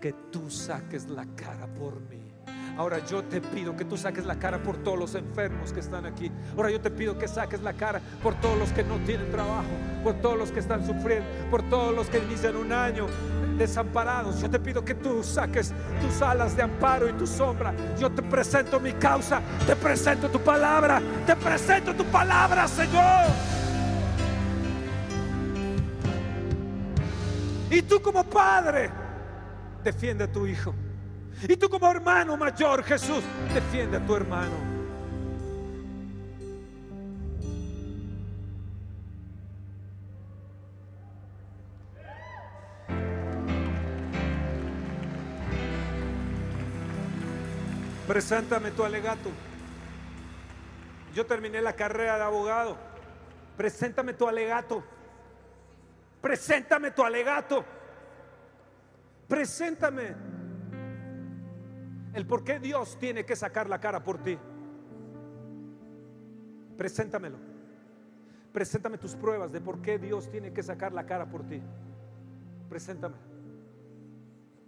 que tú saques la cara por mí. Ahora yo te pido que tú saques la cara por todos los enfermos que están aquí. Ahora yo te pido que saques la cara por todos los que no tienen trabajo, por todos los que están sufriendo, por todos los que inician un año desamparados. Yo te pido que tú saques tus alas de amparo y tu sombra. Yo te presento mi causa, te presento tu palabra, te presento tu palabra, Señor. Y tú como padre, defiende a tu hijo. Y tú como hermano mayor, Jesús, defiende a tu hermano. Preséntame tu alegato. Yo terminé la carrera de abogado. Preséntame tu alegato. Preséntame tu alegato. Preséntame el por qué Dios tiene que sacar la cara por ti. Preséntamelo. Preséntame tus pruebas de por qué Dios tiene que sacar la cara por ti. Preséntame.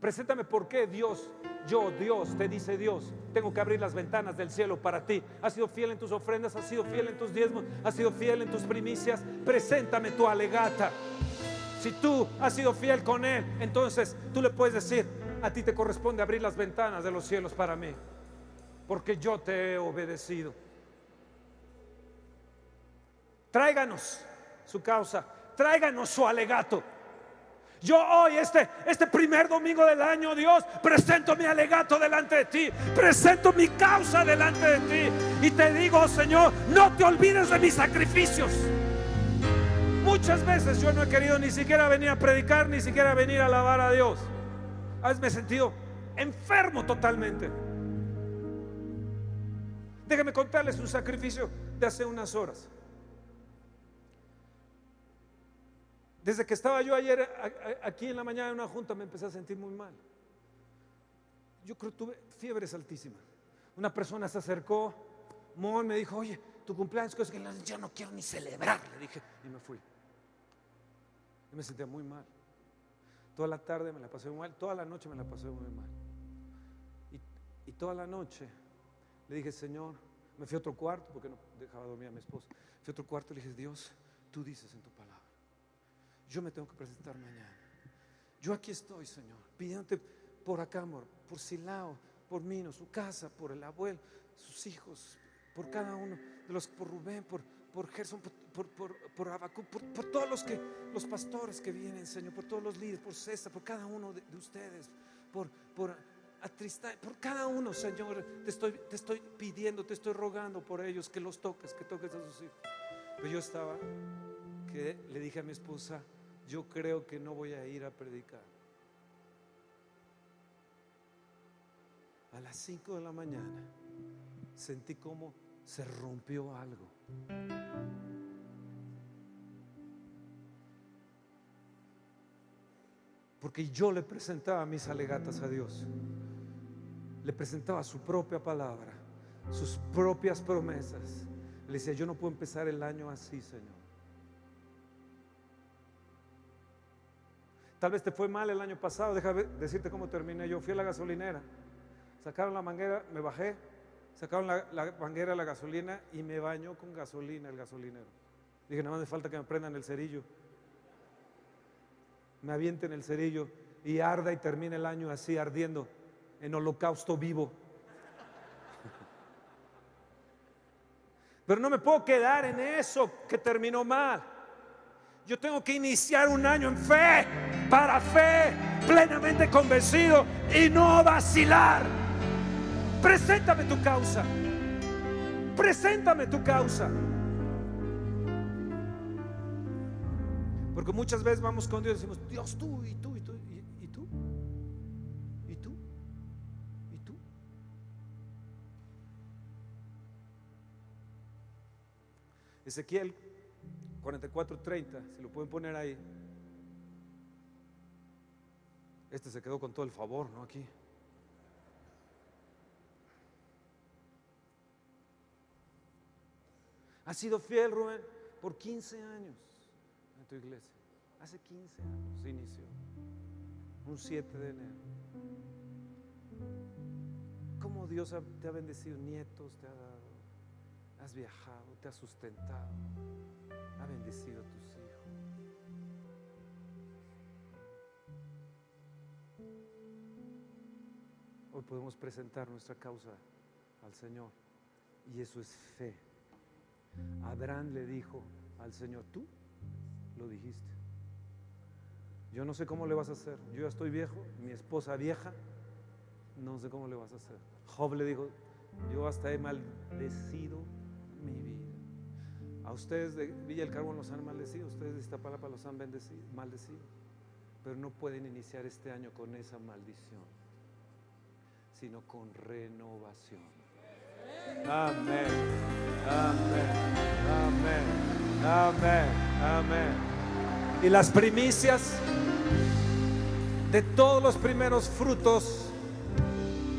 Preséntame por qué Dios, yo, Dios, te dice Dios, tengo que abrir las ventanas del cielo para ti. Has sido fiel en tus ofrendas, has sido fiel en tus diezmos, has sido fiel en tus primicias. Preséntame tu alegata. Si tú has sido fiel con Él, entonces tú le puedes decir, a ti te corresponde abrir las ventanas de los cielos para mí, porque yo te he obedecido. Tráiganos su causa, tráiganos su alegato. Yo hoy, este, este primer domingo del año, Dios, presento mi alegato delante de ti, presento mi causa delante de ti y te digo, Señor, no te olvides de mis sacrificios. Muchas veces yo no he querido ni siquiera venir a predicar, ni siquiera venir a alabar a Dios. A me he sentido enfermo totalmente. Déjame contarles un sacrificio de hace unas horas. Desde que estaba yo ayer aquí en la mañana en una junta me empecé a sentir muy mal. Yo creo que tuve fiebres altísimas. Una persona se acercó, Mon me dijo, oye, tu cumpleaños, cosas que yo no quiero ni celebrar, le dije, y me fui. Y me sentía muy mal. Toda la tarde me la pasé muy mal, toda la noche me la pasé muy mal. Y, y toda la noche le dije, Señor, me fui a otro cuarto porque no dejaba dormir a mi esposa. Fui a otro cuarto y le dije, Dios, tú dices en tu yo me tengo que presentar mañana. Yo aquí estoy, Señor, pidiéndote por acá, amor, por Silao, por Mino, su casa, por el abuelo, sus hijos, por cada uno de los, por Rubén, por, por Gerson, por, por, por, Abacú, por, todos los, que, los pastores que vienen, Señor, por todos los líderes, por César, por cada uno de, ustedes, por, por Atrista, por cada uno, Señor, te estoy, te estoy pidiendo, te estoy rogando por ellos, que los toques, que toques a sus hijos. Pero yo estaba, que le dije a mi esposa, yo creo que no voy a ir a predicar. A las 5 de la mañana sentí como se rompió algo. Porque yo le presentaba mis alegatas a Dios. Le presentaba su propia palabra, sus propias promesas. Le decía, yo no puedo empezar el año así, Señor. Tal vez te fue mal el año pasado, déjame decirte cómo terminé. Yo fui a la gasolinera, sacaron la manguera, me bajé, sacaron la, manguera la gasolina y me bañó con gasolina el gasolinero. Dije, nada más me falta que me prendan el cerillo. Me avienten el cerillo y arda y termine el año así, ardiendo, en holocausto vivo. Pero no me puedo quedar en eso que terminó mal. Yo tengo que iniciar un año en fe, para fe, plenamente convencido y no vacilar. Preséntame tu causa. Preséntame tu causa. Porque muchas veces vamos con Dios y decimos, Dios tú y tú y tú y, tú y tú y tú. Ezequiel 44:30, si lo pueden poner ahí. Este se quedó con todo el favor, ¿no? Aquí. Ha sido fiel, Rubén, por 15 años en tu iglesia. Hace 15 años se inició. Un 7 de enero. ¿Cómo Dios te ha bendecido? Nietos te ha dado. Has viajado, te ha sustentado ha bendecido a tus Hoy podemos presentar nuestra causa al Señor y eso es fe. Abraham le dijo al Señor, tú lo dijiste. Yo no sé cómo le vas a hacer. Yo ya estoy viejo, mi esposa vieja, no sé cómo le vas a hacer. Job le dijo, yo hasta he maldecido mi vida. A ustedes de Villa del Carbón los han maldecido, ustedes de Iztapalapa los han bendecido, maldecido, pero no pueden iniciar este año con esa maldición. Sino con renovación. Amén, amén, amén, amén, amén. Y las primicias de todos los primeros frutos,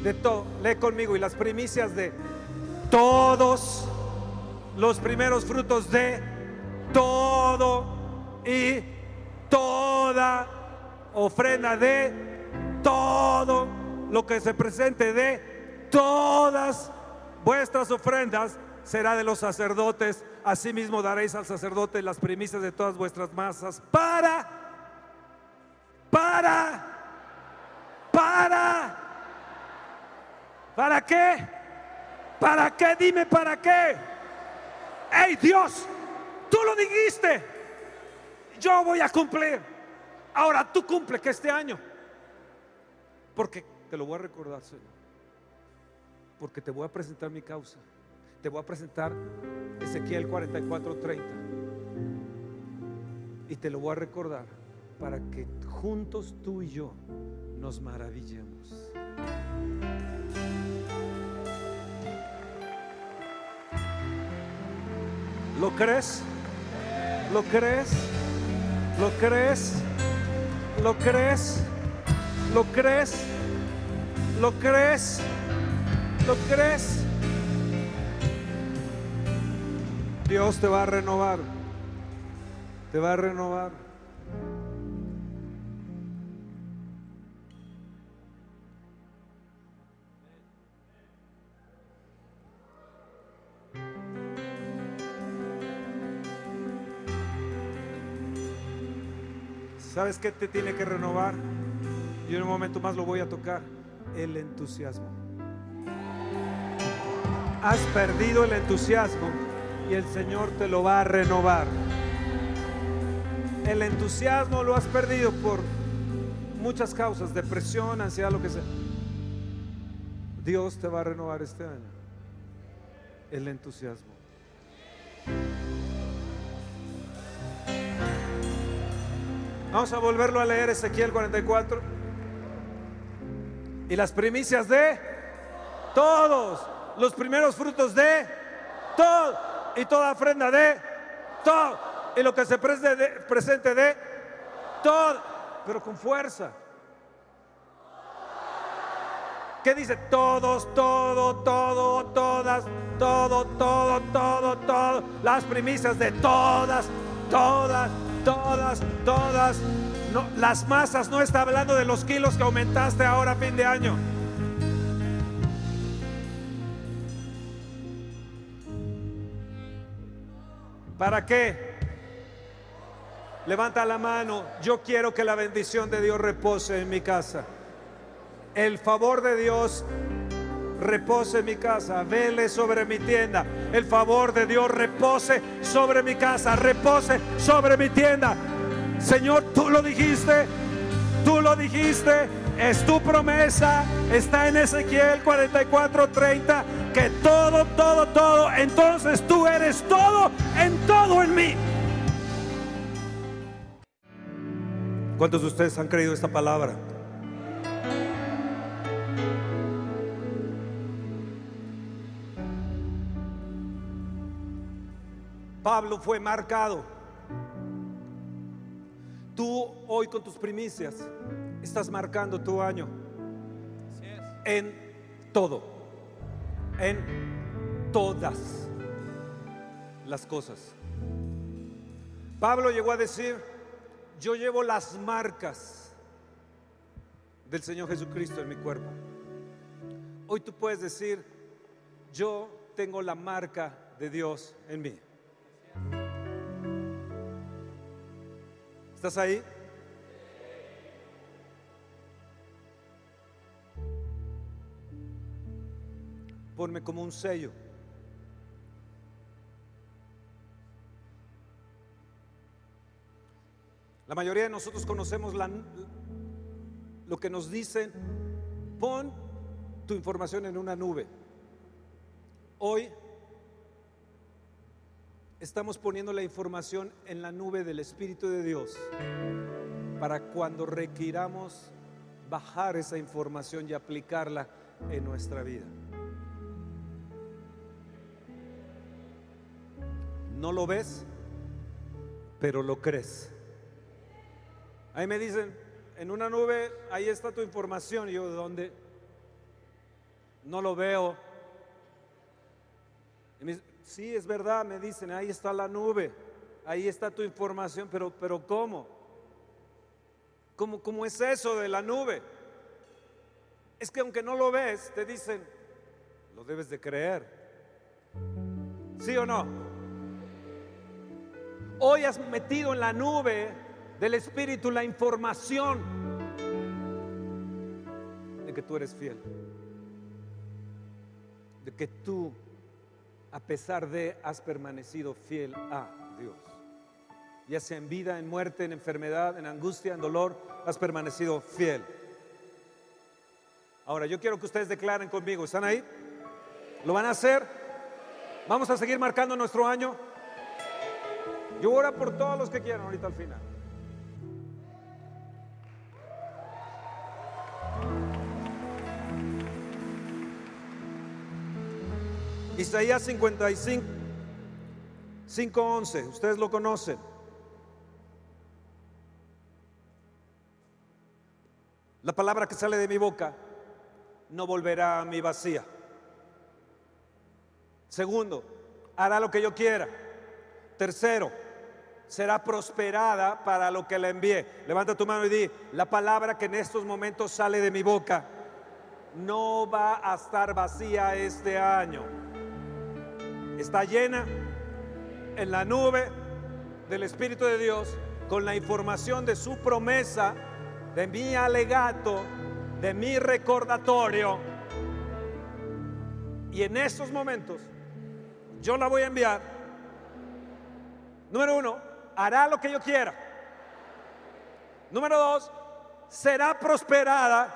de todo, lee conmigo, y las primicias de todos los primeros frutos de todo y toda ofrenda de todo lo que se presente de todas vuestras ofrendas será de los sacerdotes. Asimismo daréis al sacerdote las primicias de todas vuestras masas para, para, para, ¿para qué? ¿Para qué? Dime para qué. ¡Ey Dios! Tú lo dijiste. Yo voy a cumplir. Ahora tú cumple que este año. Porque te lo voy a recordar, Señor. Porque te voy a presentar mi causa. Te voy a presentar Ezequiel 44:30. Y te lo voy a recordar para que juntos tú y yo nos maravillemos. ¿Lo crees? ¿Lo crees? ¿Lo crees? ¿Lo crees? ¿Lo crees? ¿Lo crees? ¿Lo crees? Dios te va a renovar. Te va a renovar. ¿Sabes qué te tiene que renovar? Y en un momento más lo voy a tocar. El entusiasmo. Has perdido el entusiasmo y el Señor te lo va a renovar. El entusiasmo lo has perdido por muchas causas, depresión, ansiedad, lo que sea. Dios te va a renovar este año. El entusiasmo. Vamos a volverlo a leer Ezequiel 44. Y las primicias de todos, los primeros frutos de todo, y toda ofrenda de todo, y lo que se presente de todo, pero con fuerza. ¿Qué dice? Todos, todo, todo, todas, todo, todo, todo, todo. Las primicias de todas, todas, todas, todas. No, las masas no está hablando de los kilos que aumentaste ahora a fin de año. ¿Para qué? Levanta la mano. Yo quiero que la bendición de Dios repose en mi casa. El favor de Dios repose en mi casa, vele sobre mi tienda. El favor de Dios repose sobre mi casa, repose sobre mi tienda. Señor, tú lo dijiste, tú lo dijiste, es tu promesa, está en Ezequiel 44:30, que todo, todo, todo, entonces tú eres todo en todo en mí. ¿Cuántos de ustedes han creído esta palabra? Pablo fue marcado. Tú hoy con tus primicias estás marcando tu año en todo, en todas las cosas. Pablo llegó a decir, yo llevo las marcas del Señor Jesucristo en mi cuerpo. Hoy tú puedes decir, yo tengo la marca de Dios en mí. ¿Estás ahí? Ponme como un sello. La mayoría de nosotros conocemos la, lo que nos dicen, pon tu información en una nube. Hoy estamos poniendo la información en la nube del Espíritu de Dios para cuando requiramos bajar esa información y aplicarla en nuestra vida. No lo ves, pero lo crees. Ahí me dicen, en una nube, ahí está tu información. Y yo, ¿de dónde? No lo veo. Sí, es verdad, me dicen, ahí está la nube, ahí está tu información, pero, pero ¿cómo? ¿Cómo, ¿Cómo es eso de la nube? Es que aunque no lo ves, te dicen, lo debes de creer. ¿Sí o no? Hoy has metido en la nube del Espíritu la información de que tú eres fiel. De que tú, a pesar de, has permanecido fiel a Dios. Ya sea en vida, en muerte, en enfermedad, en angustia, en dolor, has permanecido fiel. Ahora, yo quiero que ustedes declaren conmigo. ¿Están ahí? ¿Lo van a hacer? Vamos a seguir marcando nuestro año. Yo ora por todos los que quieran ahorita al final. Isaías 55, 5.11, ustedes lo conocen. La palabra que sale de mi boca no volverá a mi vacía. Segundo, hará lo que yo quiera. Tercero, será prosperada para lo que la envíe. Levanta tu mano y di, la palabra que en estos momentos sale de mi boca no va a estar vacía este año está llena en la nube del Espíritu de Dios con la información de su promesa, de mi alegato, de mi recordatorio. Y en estos momentos yo la voy a enviar. Número uno, hará lo que yo quiera. Número dos, será prosperada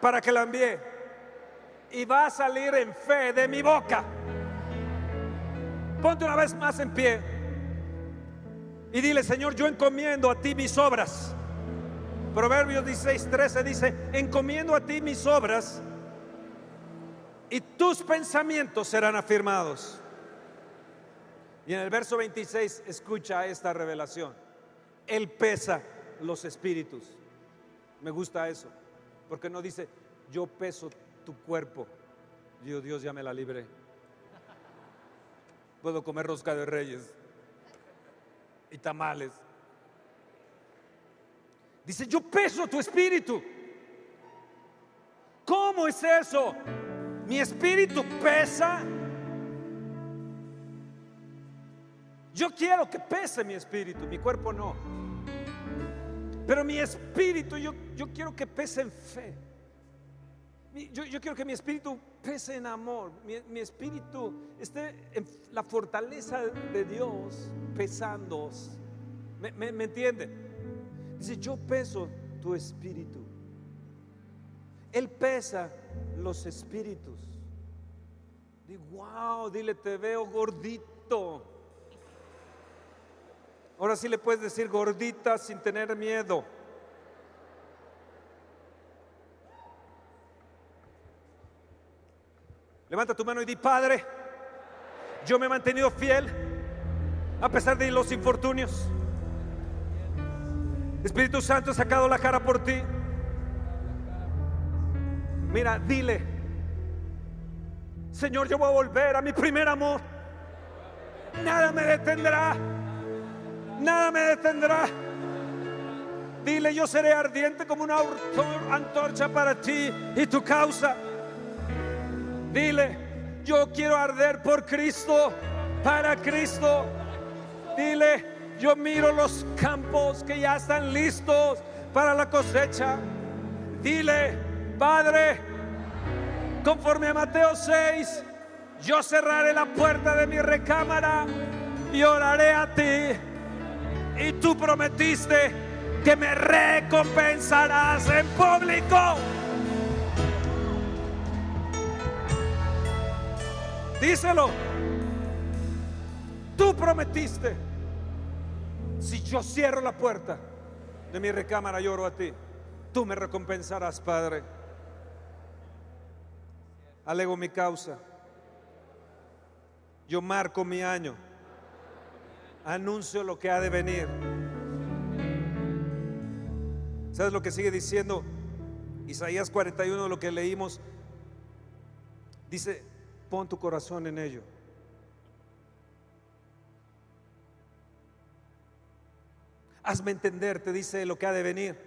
para que la envíe. Y va a salir en fe de mi boca. Ponte una vez más en pie y dile, Señor, yo encomiendo a ti mis obras. Proverbios 16, 13 dice, encomiendo a ti mis obras y tus pensamientos serán afirmados. Y en el verso 26 escucha esta revelación. Él pesa los espíritus. Me gusta eso, porque no dice, yo peso tu cuerpo. Yo, Dios ya me la libré puedo comer rosca de reyes y tamales. Dice, yo peso tu espíritu. ¿Cómo es eso? Mi espíritu pesa. Yo quiero que pese mi espíritu, mi cuerpo no. Pero mi espíritu, yo, yo quiero que pese en fe. Yo, quiero que mi espíritu pese en amor, mi, espíritu esté en la fortaleza de Dios pesando. ¿Me, me, entiende? Dice, yo peso tu espíritu. Él pesa los espíritus. Digo, wow, dile, te veo gordito. Ahora sí le puedes decir gordita sin tener miedo. Levanta tu mano y di, Padre, yo me he mantenido fiel a pesar de los infortunios. Espíritu Santo, he sacado la cara por ti. Mira, dile, Señor, yo voy a volver a mi primer amor. Nada me detendrá. Nada me detendrá. Dile, yo seré ardiente como una antorcha para ti y tu causa. Dile, yo quiero arder por Cristo, para Cristo. Dile, yo miro los campos que ya están listos para la cosecha. Dile, Padre, conforme a Mateo 6, yo cerraré la puerta de mi recámara y oraré a ti. Y tú prometiste que me recompensarás en público. Díselo. Tú prometiste. Si yo cierro la puerta de mi recámara, lloro a ti. Tú me recompensarás, Padre. Alego mi causa. Yo marco mi año. Anuncio lo que ha de venir. ¿Sabes lo que sigue diciendo? Isaías 41, lo que leímos. Dice, pon tu corazón en ello. Hazme entender, te dice lo que ha de venir.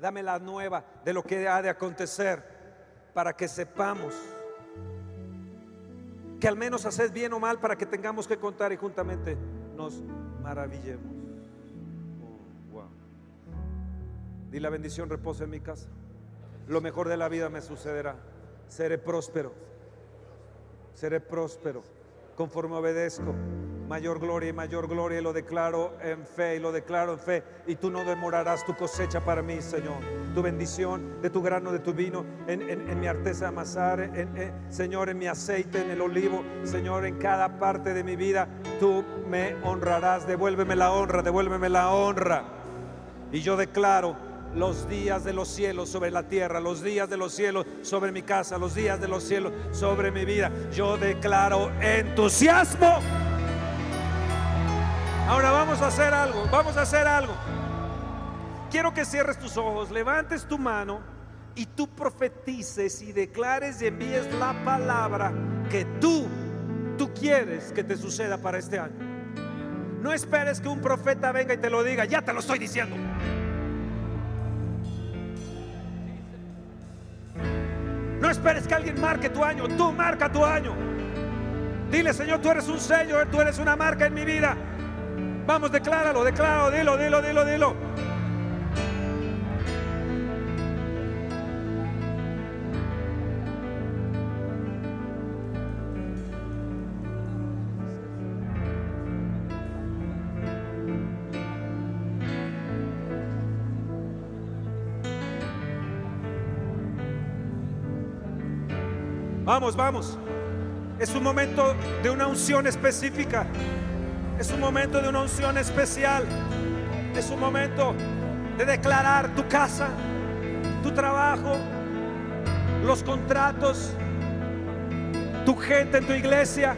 Dame la nueva de lo que ha de acontecer para que sepamos que al menos haces bien o mal para que tengamos que contar y juntamente nos maravillemos. Oh, wow. Di la bendición reposa en mi casa. Lo mejor de la vida me sucederá. Seré próspero. Seré próspero conforme obedezco. Mayor gloria y mayor gloria lo declaro en fe y lo declaro en fe. Y tú no demorarás tu cosecha para mí Señor. Tu bendición de tu grano de tu vino en, mi artesa de amasar en, Señor en mi aceite en el olivo. Señor en cada parte de mi vida tú me honrarás. Devuélveme la honra devuélveme la honra. Y yo declaro los días de los cielos sobre la tierra, los días de los cielos sobre mi casa, los días de los cielos sobre mi vida. Yo declaro entusiasmo. Ahora vamos a hacer algo, vamos a hacer algo. Quiero que cierres tus ojos, levantes tu mano y tú profetices y declares y envíes la palabra que tú, tú quieres que te suceda para este año. No esperes que un profeta venga y te lo diga, ya te lo estoy diciendo. No esperes que alguien marque tu año, tú marca tu año. Dile, Señor, tú eres un sello, tú eres una marca en mi vida. Vamos, decláralo, decláralo, dilo, dilo, dilo, dilo. Vamos, vamos. Es un momento de una unción específica. Es un momento de una unción especial. Es un momento de declarar tu casa, tu trabajo, los contratos, tu gente en tu iglesia,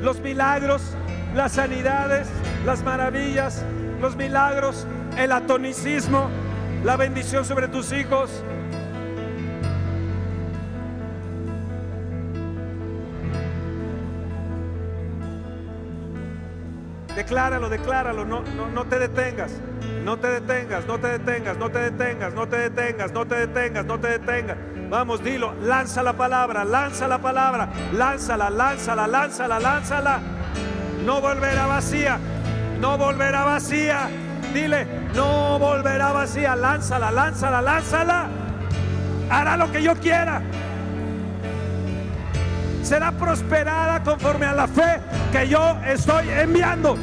los milagros, las sanidades, las maravillas, los milagros, el atonicismo, la bendición sobre tus hijos, Decláralo, decláralo, no, no, no te detengas, no te detengas, no te detengas, no te detengas, no te detengas, no te detengas, no te detengas. Vamos, dilo, lanza la palabra, lanza la palabra, lánzala, lánzala, lánzala, lánzala. No volverá vacía, no volverá vacía. Dile, no volverá vacía, lánzala, lánzala, lánzala. Hará lo que yo quiera será prosperada conforme a la fe que yo estoy enviando.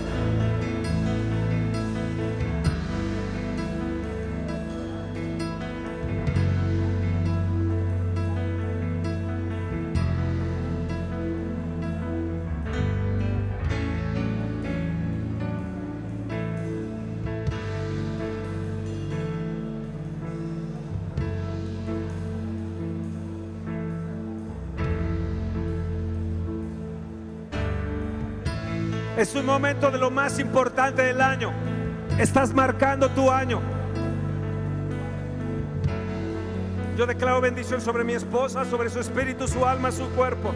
Es un momento de lo más importante del año. Estás marcando tu año. Yo declaro bendición sobre mi esposa, sobre su espíritu, su alma, su cuerpo.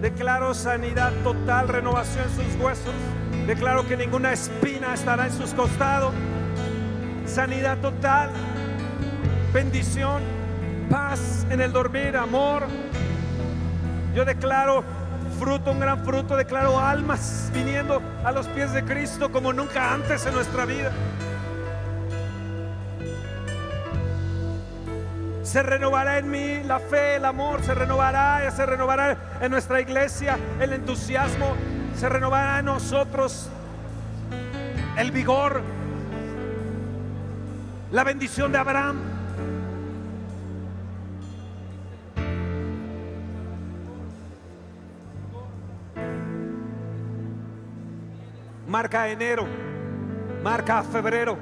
Declaro sanidad total, renovación en sus huesos. Declaro que ninguna espina estará en sus costados. Sanidad total, bendición, paz en el dormir, amor. Yo declaro fruto, un gran fruto. Declaro almas viniendo a los pies de Cristo como nunca antes en nuestra vida. Se renovará en mí la fe, el amor, se renovará, se renovará en nuestra iglesia el entusiasmo, se renovará en nosotros el vigor, la bendición de Abraham. Marca enero, marca febrero,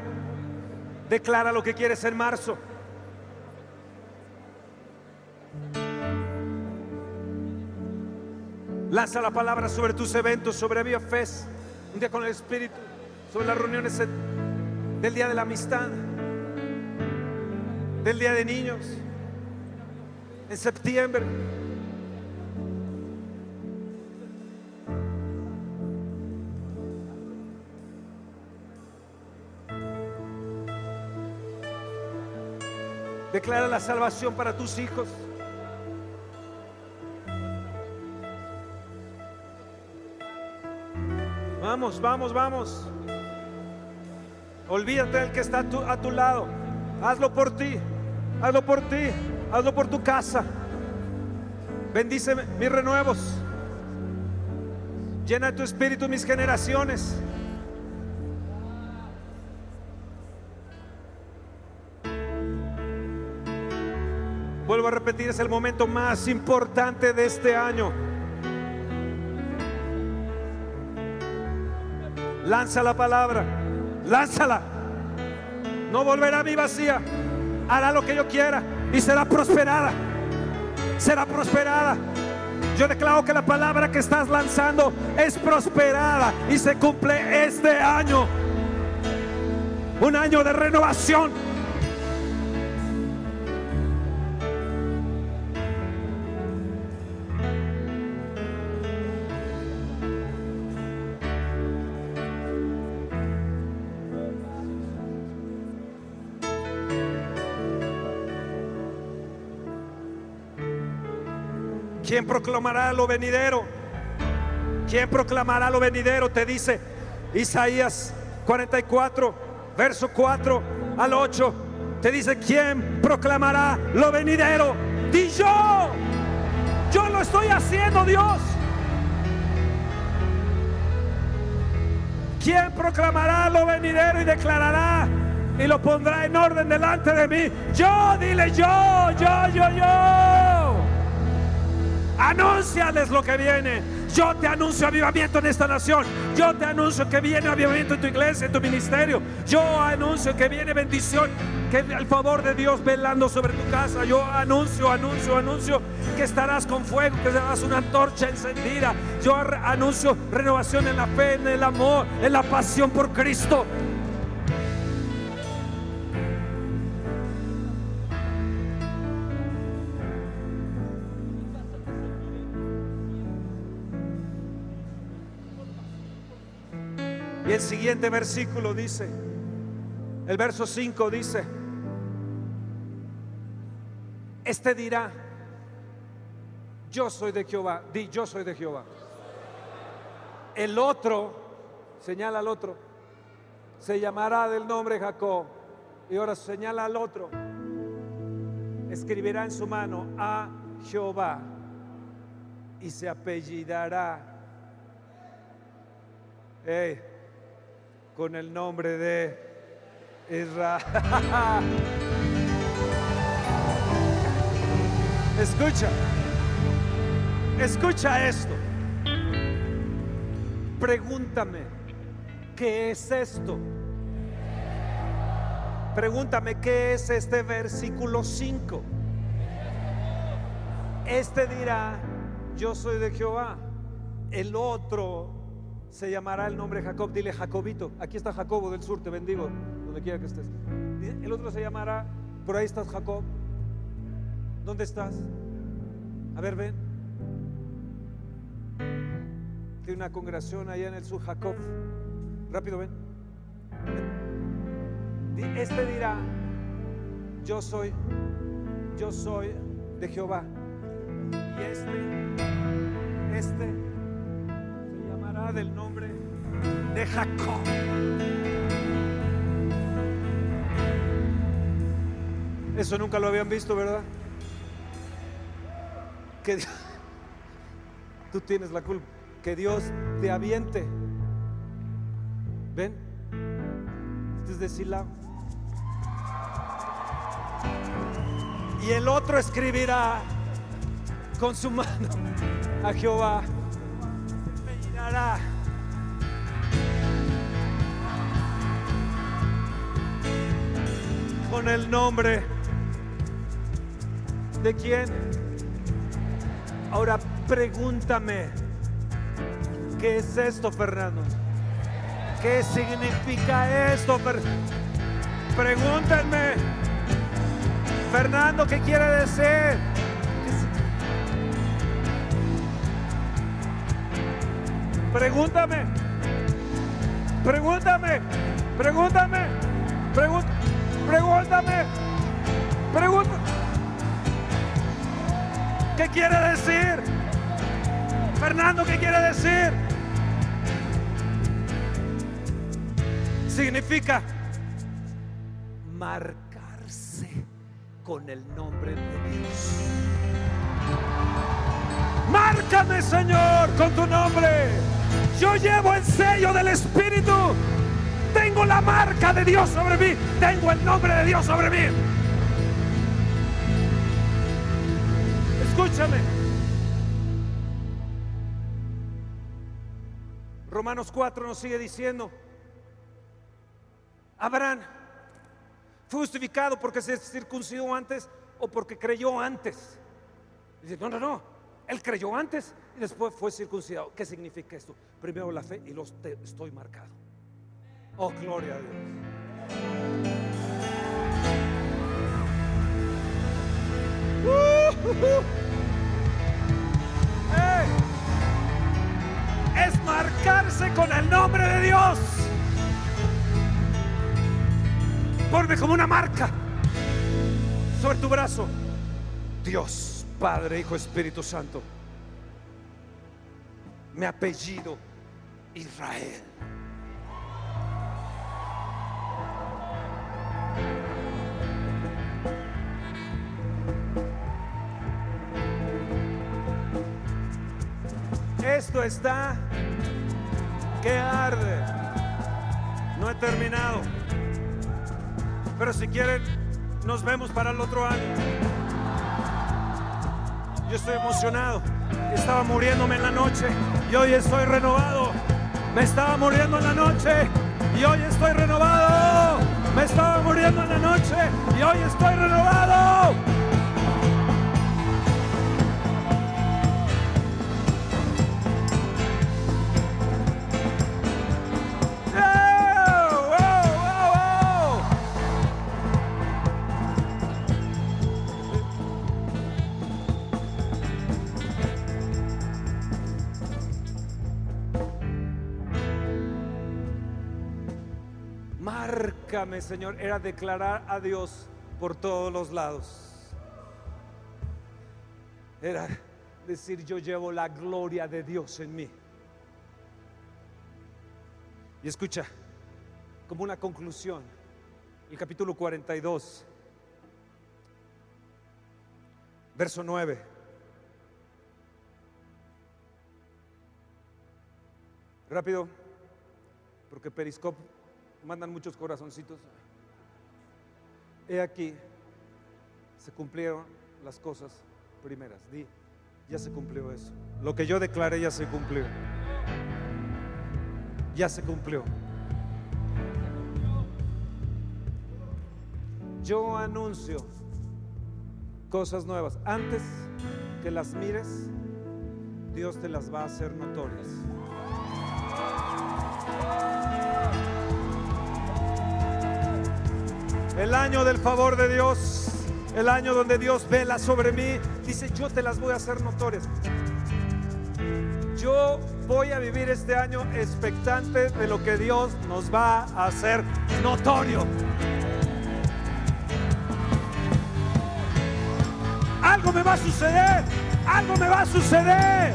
declara lo que quieres en marzo. Lanza la palabra sobre tus eventos, sobre Vía un día con el Espíritu, sobre las reuniones del día de la amistad, del día de niños, en septiembre. Declara la salvación para tus hijos. Vamos, vamos, vamos. Olvídate del que está a tu, lado. Hazlo por ti. Hazlo por ti. Hazlo por tu casa. Bendice mis renuevos. Llena tu espíritu mis generaciones. Repetir, es el momento más importante de este año. Lanza la palabra, lánzala. No volverá a mi vacía. Hará lo que yo quiera y será prosperada. Será prosperada. Yo declaro que la palabra que estás lanzando es prosperada y se cumple este año. Un año de renovación ¿Quién proclamará lo venidero? ¿Quién proclamará lo venidero? Te dice Isaías 44, verso 4 al 8. Te dice, ¿quién proclamará lo venidero? Di yo. Yo lo estoy haciendo, Dios. ¿Quién proclamará lo venidero y declarará y lo pondrá en orden delante de mí? Yo, dile yo, yo, yo, yo. Anúnciales lo que viene. Yo te anuncio avivamiento en esta nación. Yo te anuncio que viene avivamiento en tu iglesia, en tu ministerio. Yo anuncio que viene bendición, que el favor de Dios velando sobre tu casa. Yo anuncio, anuncio, anuncio que estarás con fuego, que serás una antorcha encendida. Yo anuncio renovación en la fe, en el amor, en la pasión por Cristo. El siguiente versículo dice, el verso 5 dice, este dirá, yo soy de Jehová, di, yo soy de Jehová. El otro, señala al otro, se llamará del nombre Jacob. Y ahora señala al otro, escribirá en su mano a Jehová y se apellidará con el nombre de Israel. Escucha, escucha esto. Pregúntame, ¿qué es esto? Pregúntame, ¿qué es este versículo 5? Este dirá, yo soy de Jehová. El otro se llamará el nombre Jacob. Dile Jacobito. Aquí está Jacobo del sur, te bendigo, donde quiera que estés. El otro se llamará, por ahí estás Jacob. ¿Dónde estás? A ver, ven. Tiene una congregación allá en el sur, Jacob. Rápido, ven. Este dirá, yo soy, yo soy de Jehová. Y este, este del nombre de Jacob. Eso nunca lo habían visto, ¿verdad? Que tú tienes la culpa. Que Dios te aviente. Ven, este es de. Y el otro escribirá con su mano a Jehová con el nombre de quién. Ahora pregúntame, ¿Qué es esto, Fernando? ¿Qué significa esto? Pregúntenme. Fernando, ¿qué quiere decir? Pregúntame. Pregúntame. Pregúntame. Pregúntame. Pregúntame. ¿Qué quiere decir? Fernando, ¿qué quiere decir? Significa marcarse con el nombre de Dios. Márcame, Señor, con tu nombre. Yo llevo el sello del Espíritu. Tengo la marca de Dios sobre mí. Tengo el nombre de Dios sobre mí. Escúchame. Romanos 4 nos sigue diciendo, Abraham fue justificado porque se circuncidó antes o porque creyó antes. Dice, no, no, no, él creyó antes y después fue circuncidado. ¿Qué significa esto? Primero la fe y los estoy marcado. Oh, gloria a Dios. Es marcarse con el nombre de Dios. Ponme como una marca sobre tu brazo. Dios, Padre, Hijo, Espíritu Santo. Mi apellido Israel. Esto está que arde. No he terminado. Pero si quieren, nos vemos para el otro año. Yo estoy emocionado. Estaba muriéndome en la noche y hoy estoy renovado. Me estaba muriendo en la noche y hoy estoy renovado. Me estaba muriendo en la noche y hoy estoy renovado. Señor, era declarar a Dios por todos los lados. Era decir, yo llevo la gloria de Dios en mí. Y escucha, como una conclusión, el capítulo 42, verso 9. Rápido, porque Periscope mandan muchos corazoncitos. He aquí, se cumplieron las cosas primeras. Di, ya se cumplió eso. Lo que yo declaré ya se cumplió. Ya se cumplió. Yo anuncio cosas nuevas. Antes que las mires, Dios te las va a hacer notorias. El año del favor de Dios, el año donde Dios vela sobre mí, dice, yo te las voy a hacer notorias. Yo voy a vivir este año expectante de lo que Dios nos va a hacer notorio. Algo me va a suceder, algo me va a suceder,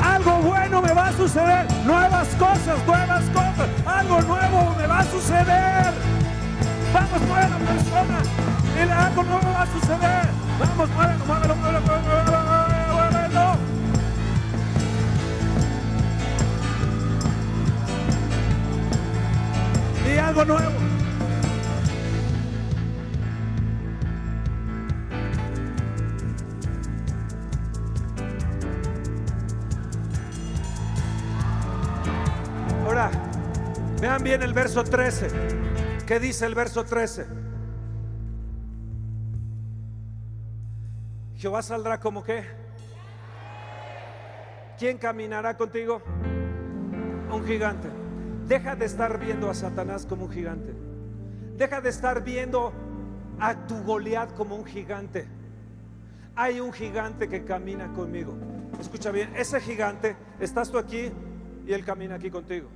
algo bueno me va a suceder, nuevas cosas, nuevas cosas, algo nuevo me va a suceder. Vamos, mueve la persona. Dile algo nuevo va a suceder. Vamos, muévelo, muévelo, muévelo, muévelo, muévelo. Y algo nuevo. Ahora, vean bien el verso 13. ¿Qué dice el verso 13? Jehová saldrá como qué? ¿Quién caminará contigo? un gigante. Deja de estar viendo a Satanás como un gigante. Deja de estar viendo a tu Goliat como un gigante. Hay un gigante que camina conmigo. Escucha bien, ese gigante, estás tú aquí y él camina aquí contigo.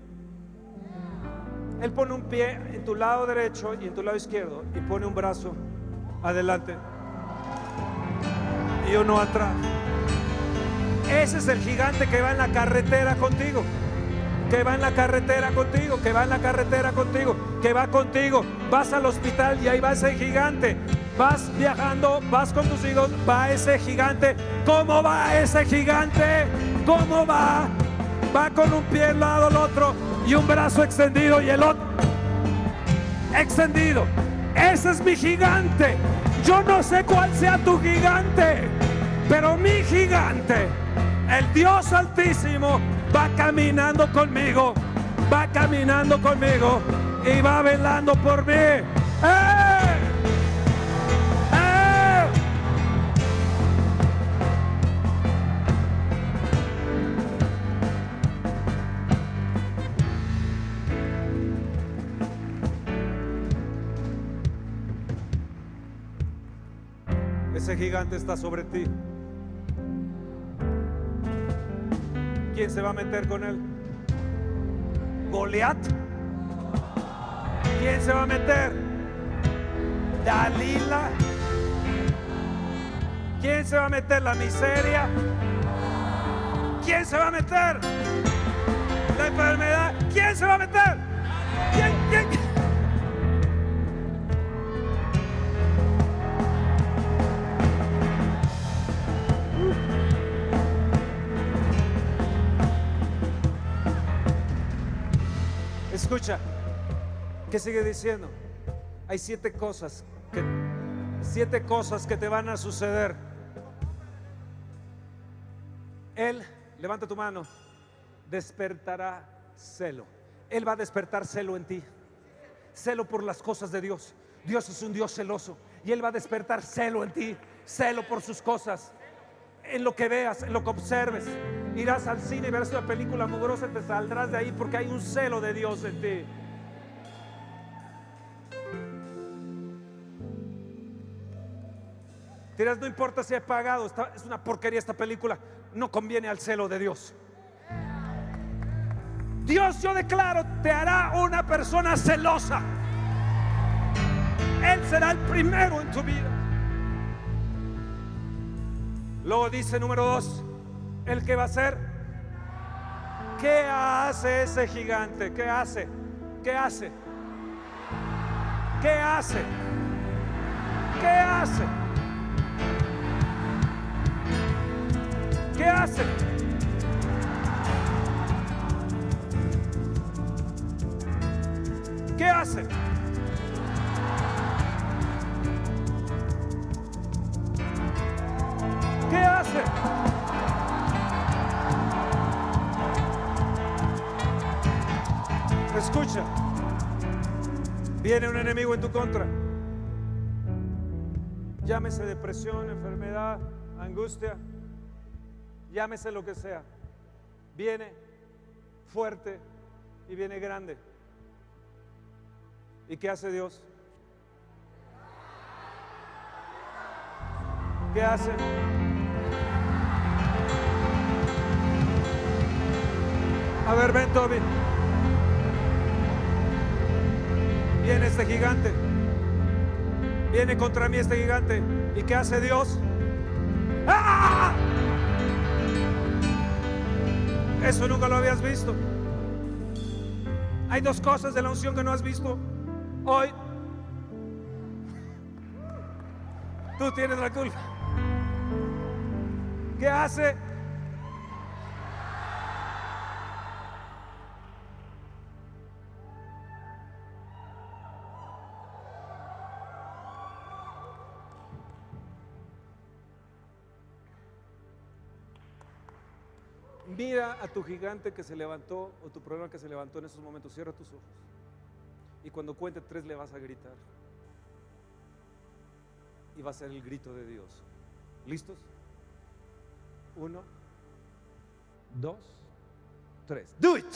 Él pone un pie en tu lado derecho y en tu lado izquierdo y pone un brazo adelante y uno atrás. Ese es el gigante que va en la carretera contigo. Que va en la carretera contigo, que va en la carretera contigo, que va contigo. Vas al hospital y ahí va ese gigante. Vas viajando, vas con tus hijos, va ese gigante. ¿Cómo va ese gigante? ¿Cómo va? Va con un pie al lado al otro y un brazo extendido y el otro extendido. Ese es mi gigante. Yo no sé cuál sea tu gigante, pero mi gigante el Dios Altísimo va caminando conmigo, va caminando conmigo y va velando por mí. ¡Eh! Gigante está sobre ti. ¿Quién se va a meter con él? Goliat. ¿Quién se va a meter? Dalila. ¿Quién se va a meter? La miseria. ¿Quién se va a meter? La enfermedad. ¿Quién se va a meter? ¿Quién? ¿Quién? Escucha, ¿qué sigue diciendo? Hay siete cosas que siete cosas que te van a suceder. Él, levanta tu mano, despertará celo. Él va a despertar celo en ti. Celo por las cosas de Dios. Dios es un Dios celoso y Él va a despertar celo en ti. Celo por sus cosas. En lo que veas, en lo que observes. Irás al cine y verás una película mugrosa y te saldrás de ahí porque hay un celo de Dios en ti. Dirás, no importa si he pagado, es una porquería esta película, no conviene al celo de Dios. Dios, yo declaro, te hará una persona celosa. Él será el primero en tu vida. Luego dice número dos, el que va a ser. ¿Qué hace ese gigante? ¿Qué hace? ¿Qué hace? ¿Qué hace? ¿Qué hace? ¿Qué hace? ¿Qué hace? ¿Qué hace? Escucha, viene un enemigo en tu contra. Llámese depresión, enfermedad, angustia, llámese lo que sea. Viene fuerte y viene grande. ¿Y qué hace Dios? ¿Qué hace? A ver, ven, Toby. Viene este gigante. Viene contra mí este gigante. ¿Y qué hace Dios? ¡Ah! Eso nunca lo habías visto. Hay dos cosas de la unción que no has visto hoy. Tú tienes la culpa. ¿Qué hace? Mira a tu gigante que se levantó o tu problema que se levantó en esos momentos. Cierra tus ojos. Y cuando cuente tres le vas a gritar. Y va a ser el grito de Dios. ¿Listos? Uno, dos, tres. Do it.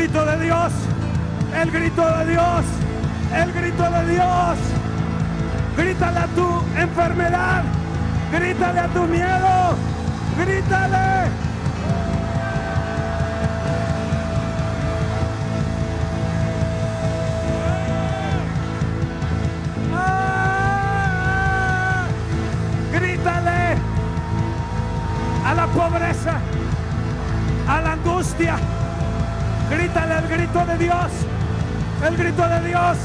Grito de Dios, el grito de Dios, el grito de Dios. Grítale a tu enfermedad, grítale a tu miedo, grítale. Grítale a la pobreza, a la angustia. El grito de Dios, el grito de Dios,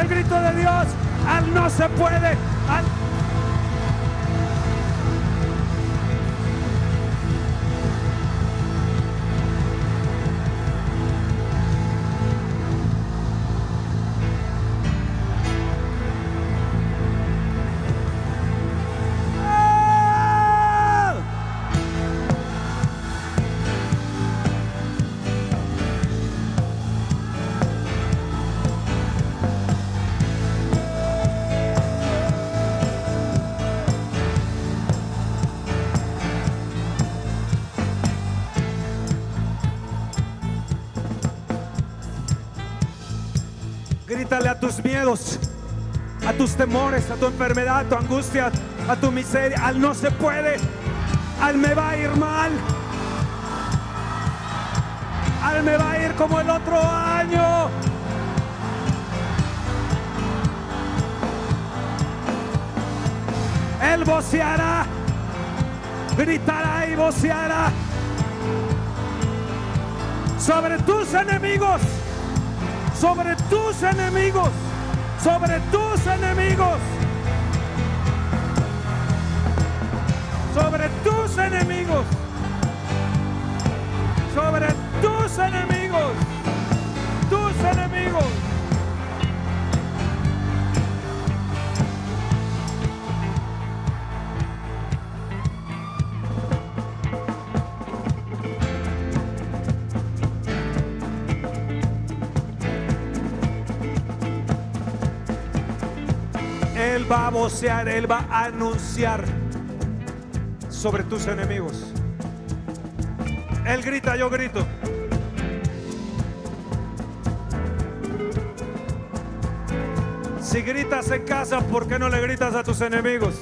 el grito de Dios. Al no se puede, a tus temores, a tu enfermedad, a tu angustia, a tu miseria. Al no se puede, al me va a ir mal, al me va a ir como el otro año. Él voceará, gritará y voceará sobre tus enemigos sobre tus enemigos, sobre tus enemigos, sobre tus enemigos, sobre tus enemigos, Va a vocear, Él va a anunciar sobre tus enemigos. Él grita, yo grito. Si gritas en casa, ¿por qué no le gritas a tus enemigos?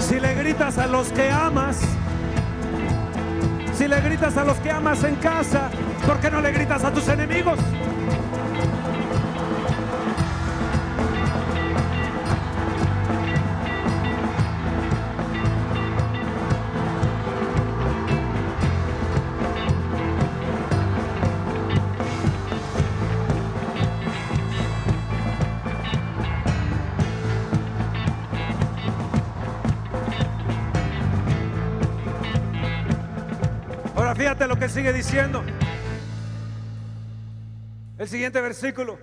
Si le gritas a los que amas, le gritas a los que amas en casa, ¿por qué no le gritas a tus enemigos? Fíjate lo que sigue diciendo. El siguiente versículo.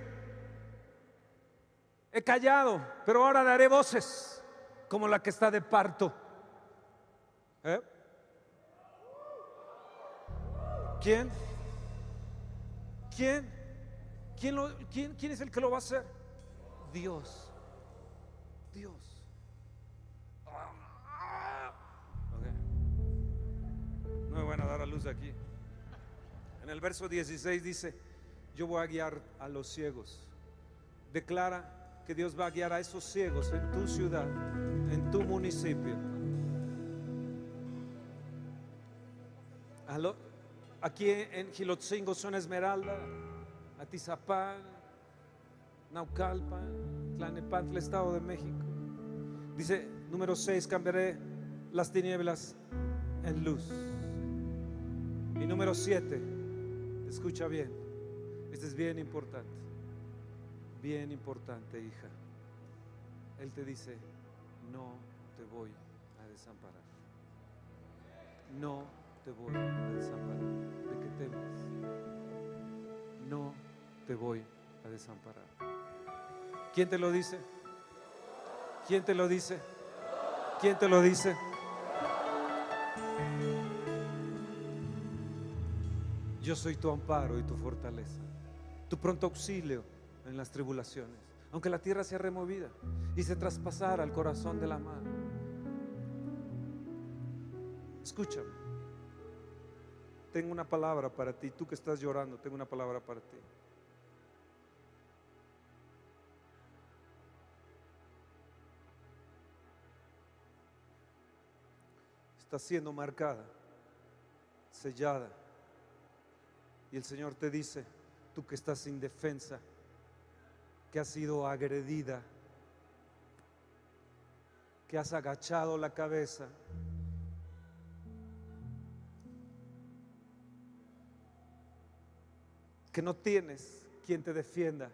He callado, pero ahora daré voces como la que está de parto. ¿Eh? ¿Quién? ¿Quién? ¿Quién, quién? quién es el que lo va a hacer? Dios. Dios. Luz aquí. En el verso 16 dice, yo voy a guiar a los ciegos. Declara que Dios va a guiar a esos ciegos en tu ciudad, en tu municipio. A lo- aquí en Gilotzingo, zona Esmeralda, Atizapán, Naucalpan, Tlanepantla, Estado de México. Dice, número 6, cambiaré las tinieblas en luz. Y número 7, escucha bien, este es bien importante, bien importante, hija. Él te dice, no te voy a desamparar. No te voy a desamparar. ¿De qué temes? No te voy a desamparar. ¿Quién te lo dice? ¿Quién te lo dice? ¿Quién te lo dice? Yo soy tu amparo y tu fortaleza, tu pronto auxilio en las tribulaciones. Aunque la tierra sea removida y se traspasara al corazón de la mar. Escúchame. Tengo una palabra para ti. Tú que estás llorando, tengo una palabra para ti. Está siendo marcada, sellada. Y el Señor te dice, tú que estás sin defensa, que has sido agredida, que has agachado la cabeza, que no tienes quien te defienda,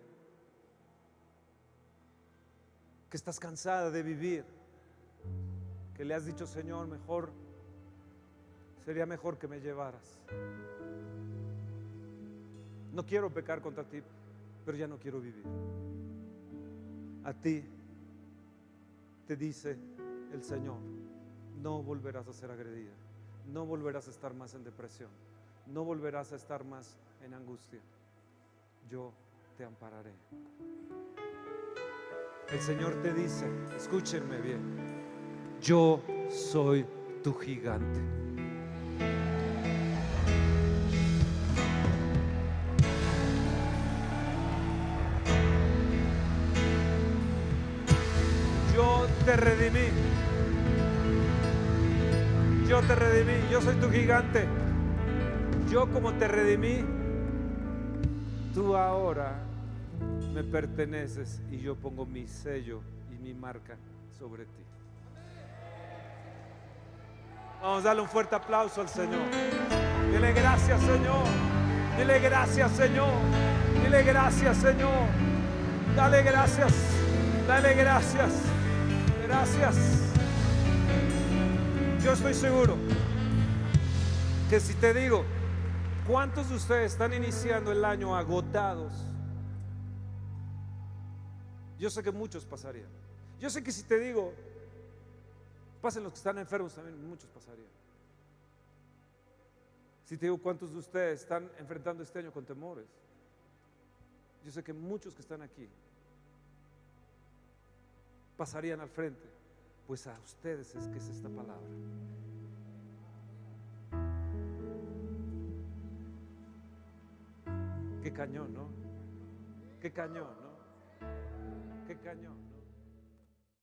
que estás cansada de vivir, que le has dicho, Señor, mejor, sería mejor que me llevaras. No quiero pecar contra ti, pero ya no quiero vivir. A ti te dice el Señor, no volverás a ser agredida, no volverás a estar más en depresión, no volverás a estar más en angustia. Yo te ampararé. El Señor te dice, escúchenme bien, yo soy tu gigante. Te redimí. Yo soy tu gigante. Yo como te redimí, tú ahora me perteneces y yo pongo mi sello y mi marca sobre ti. Vamos a darle un fuerte aplauso al Señor. Dile gracias, Señor. Dile gracias, Señor. Dile gracias, Señor. Dale gracias. Dale gracias. Gracias. Yo estoy seguro que si te digo, ¿cuántos de ustedes están iniciando el año agotados? Yo sé que muchos pasarían. Yo sé que si te digo, pasen los que están enfermos también, muchos pasarían. Si te digo cuántos de ustedes están enfrentando este año con temores, yo sé que muchos que están aquí pasarían al frente, pues a ustedes es que es esta palabra. Qué cañón, ¿no? Qué cañón, ¿no? Qué cañón.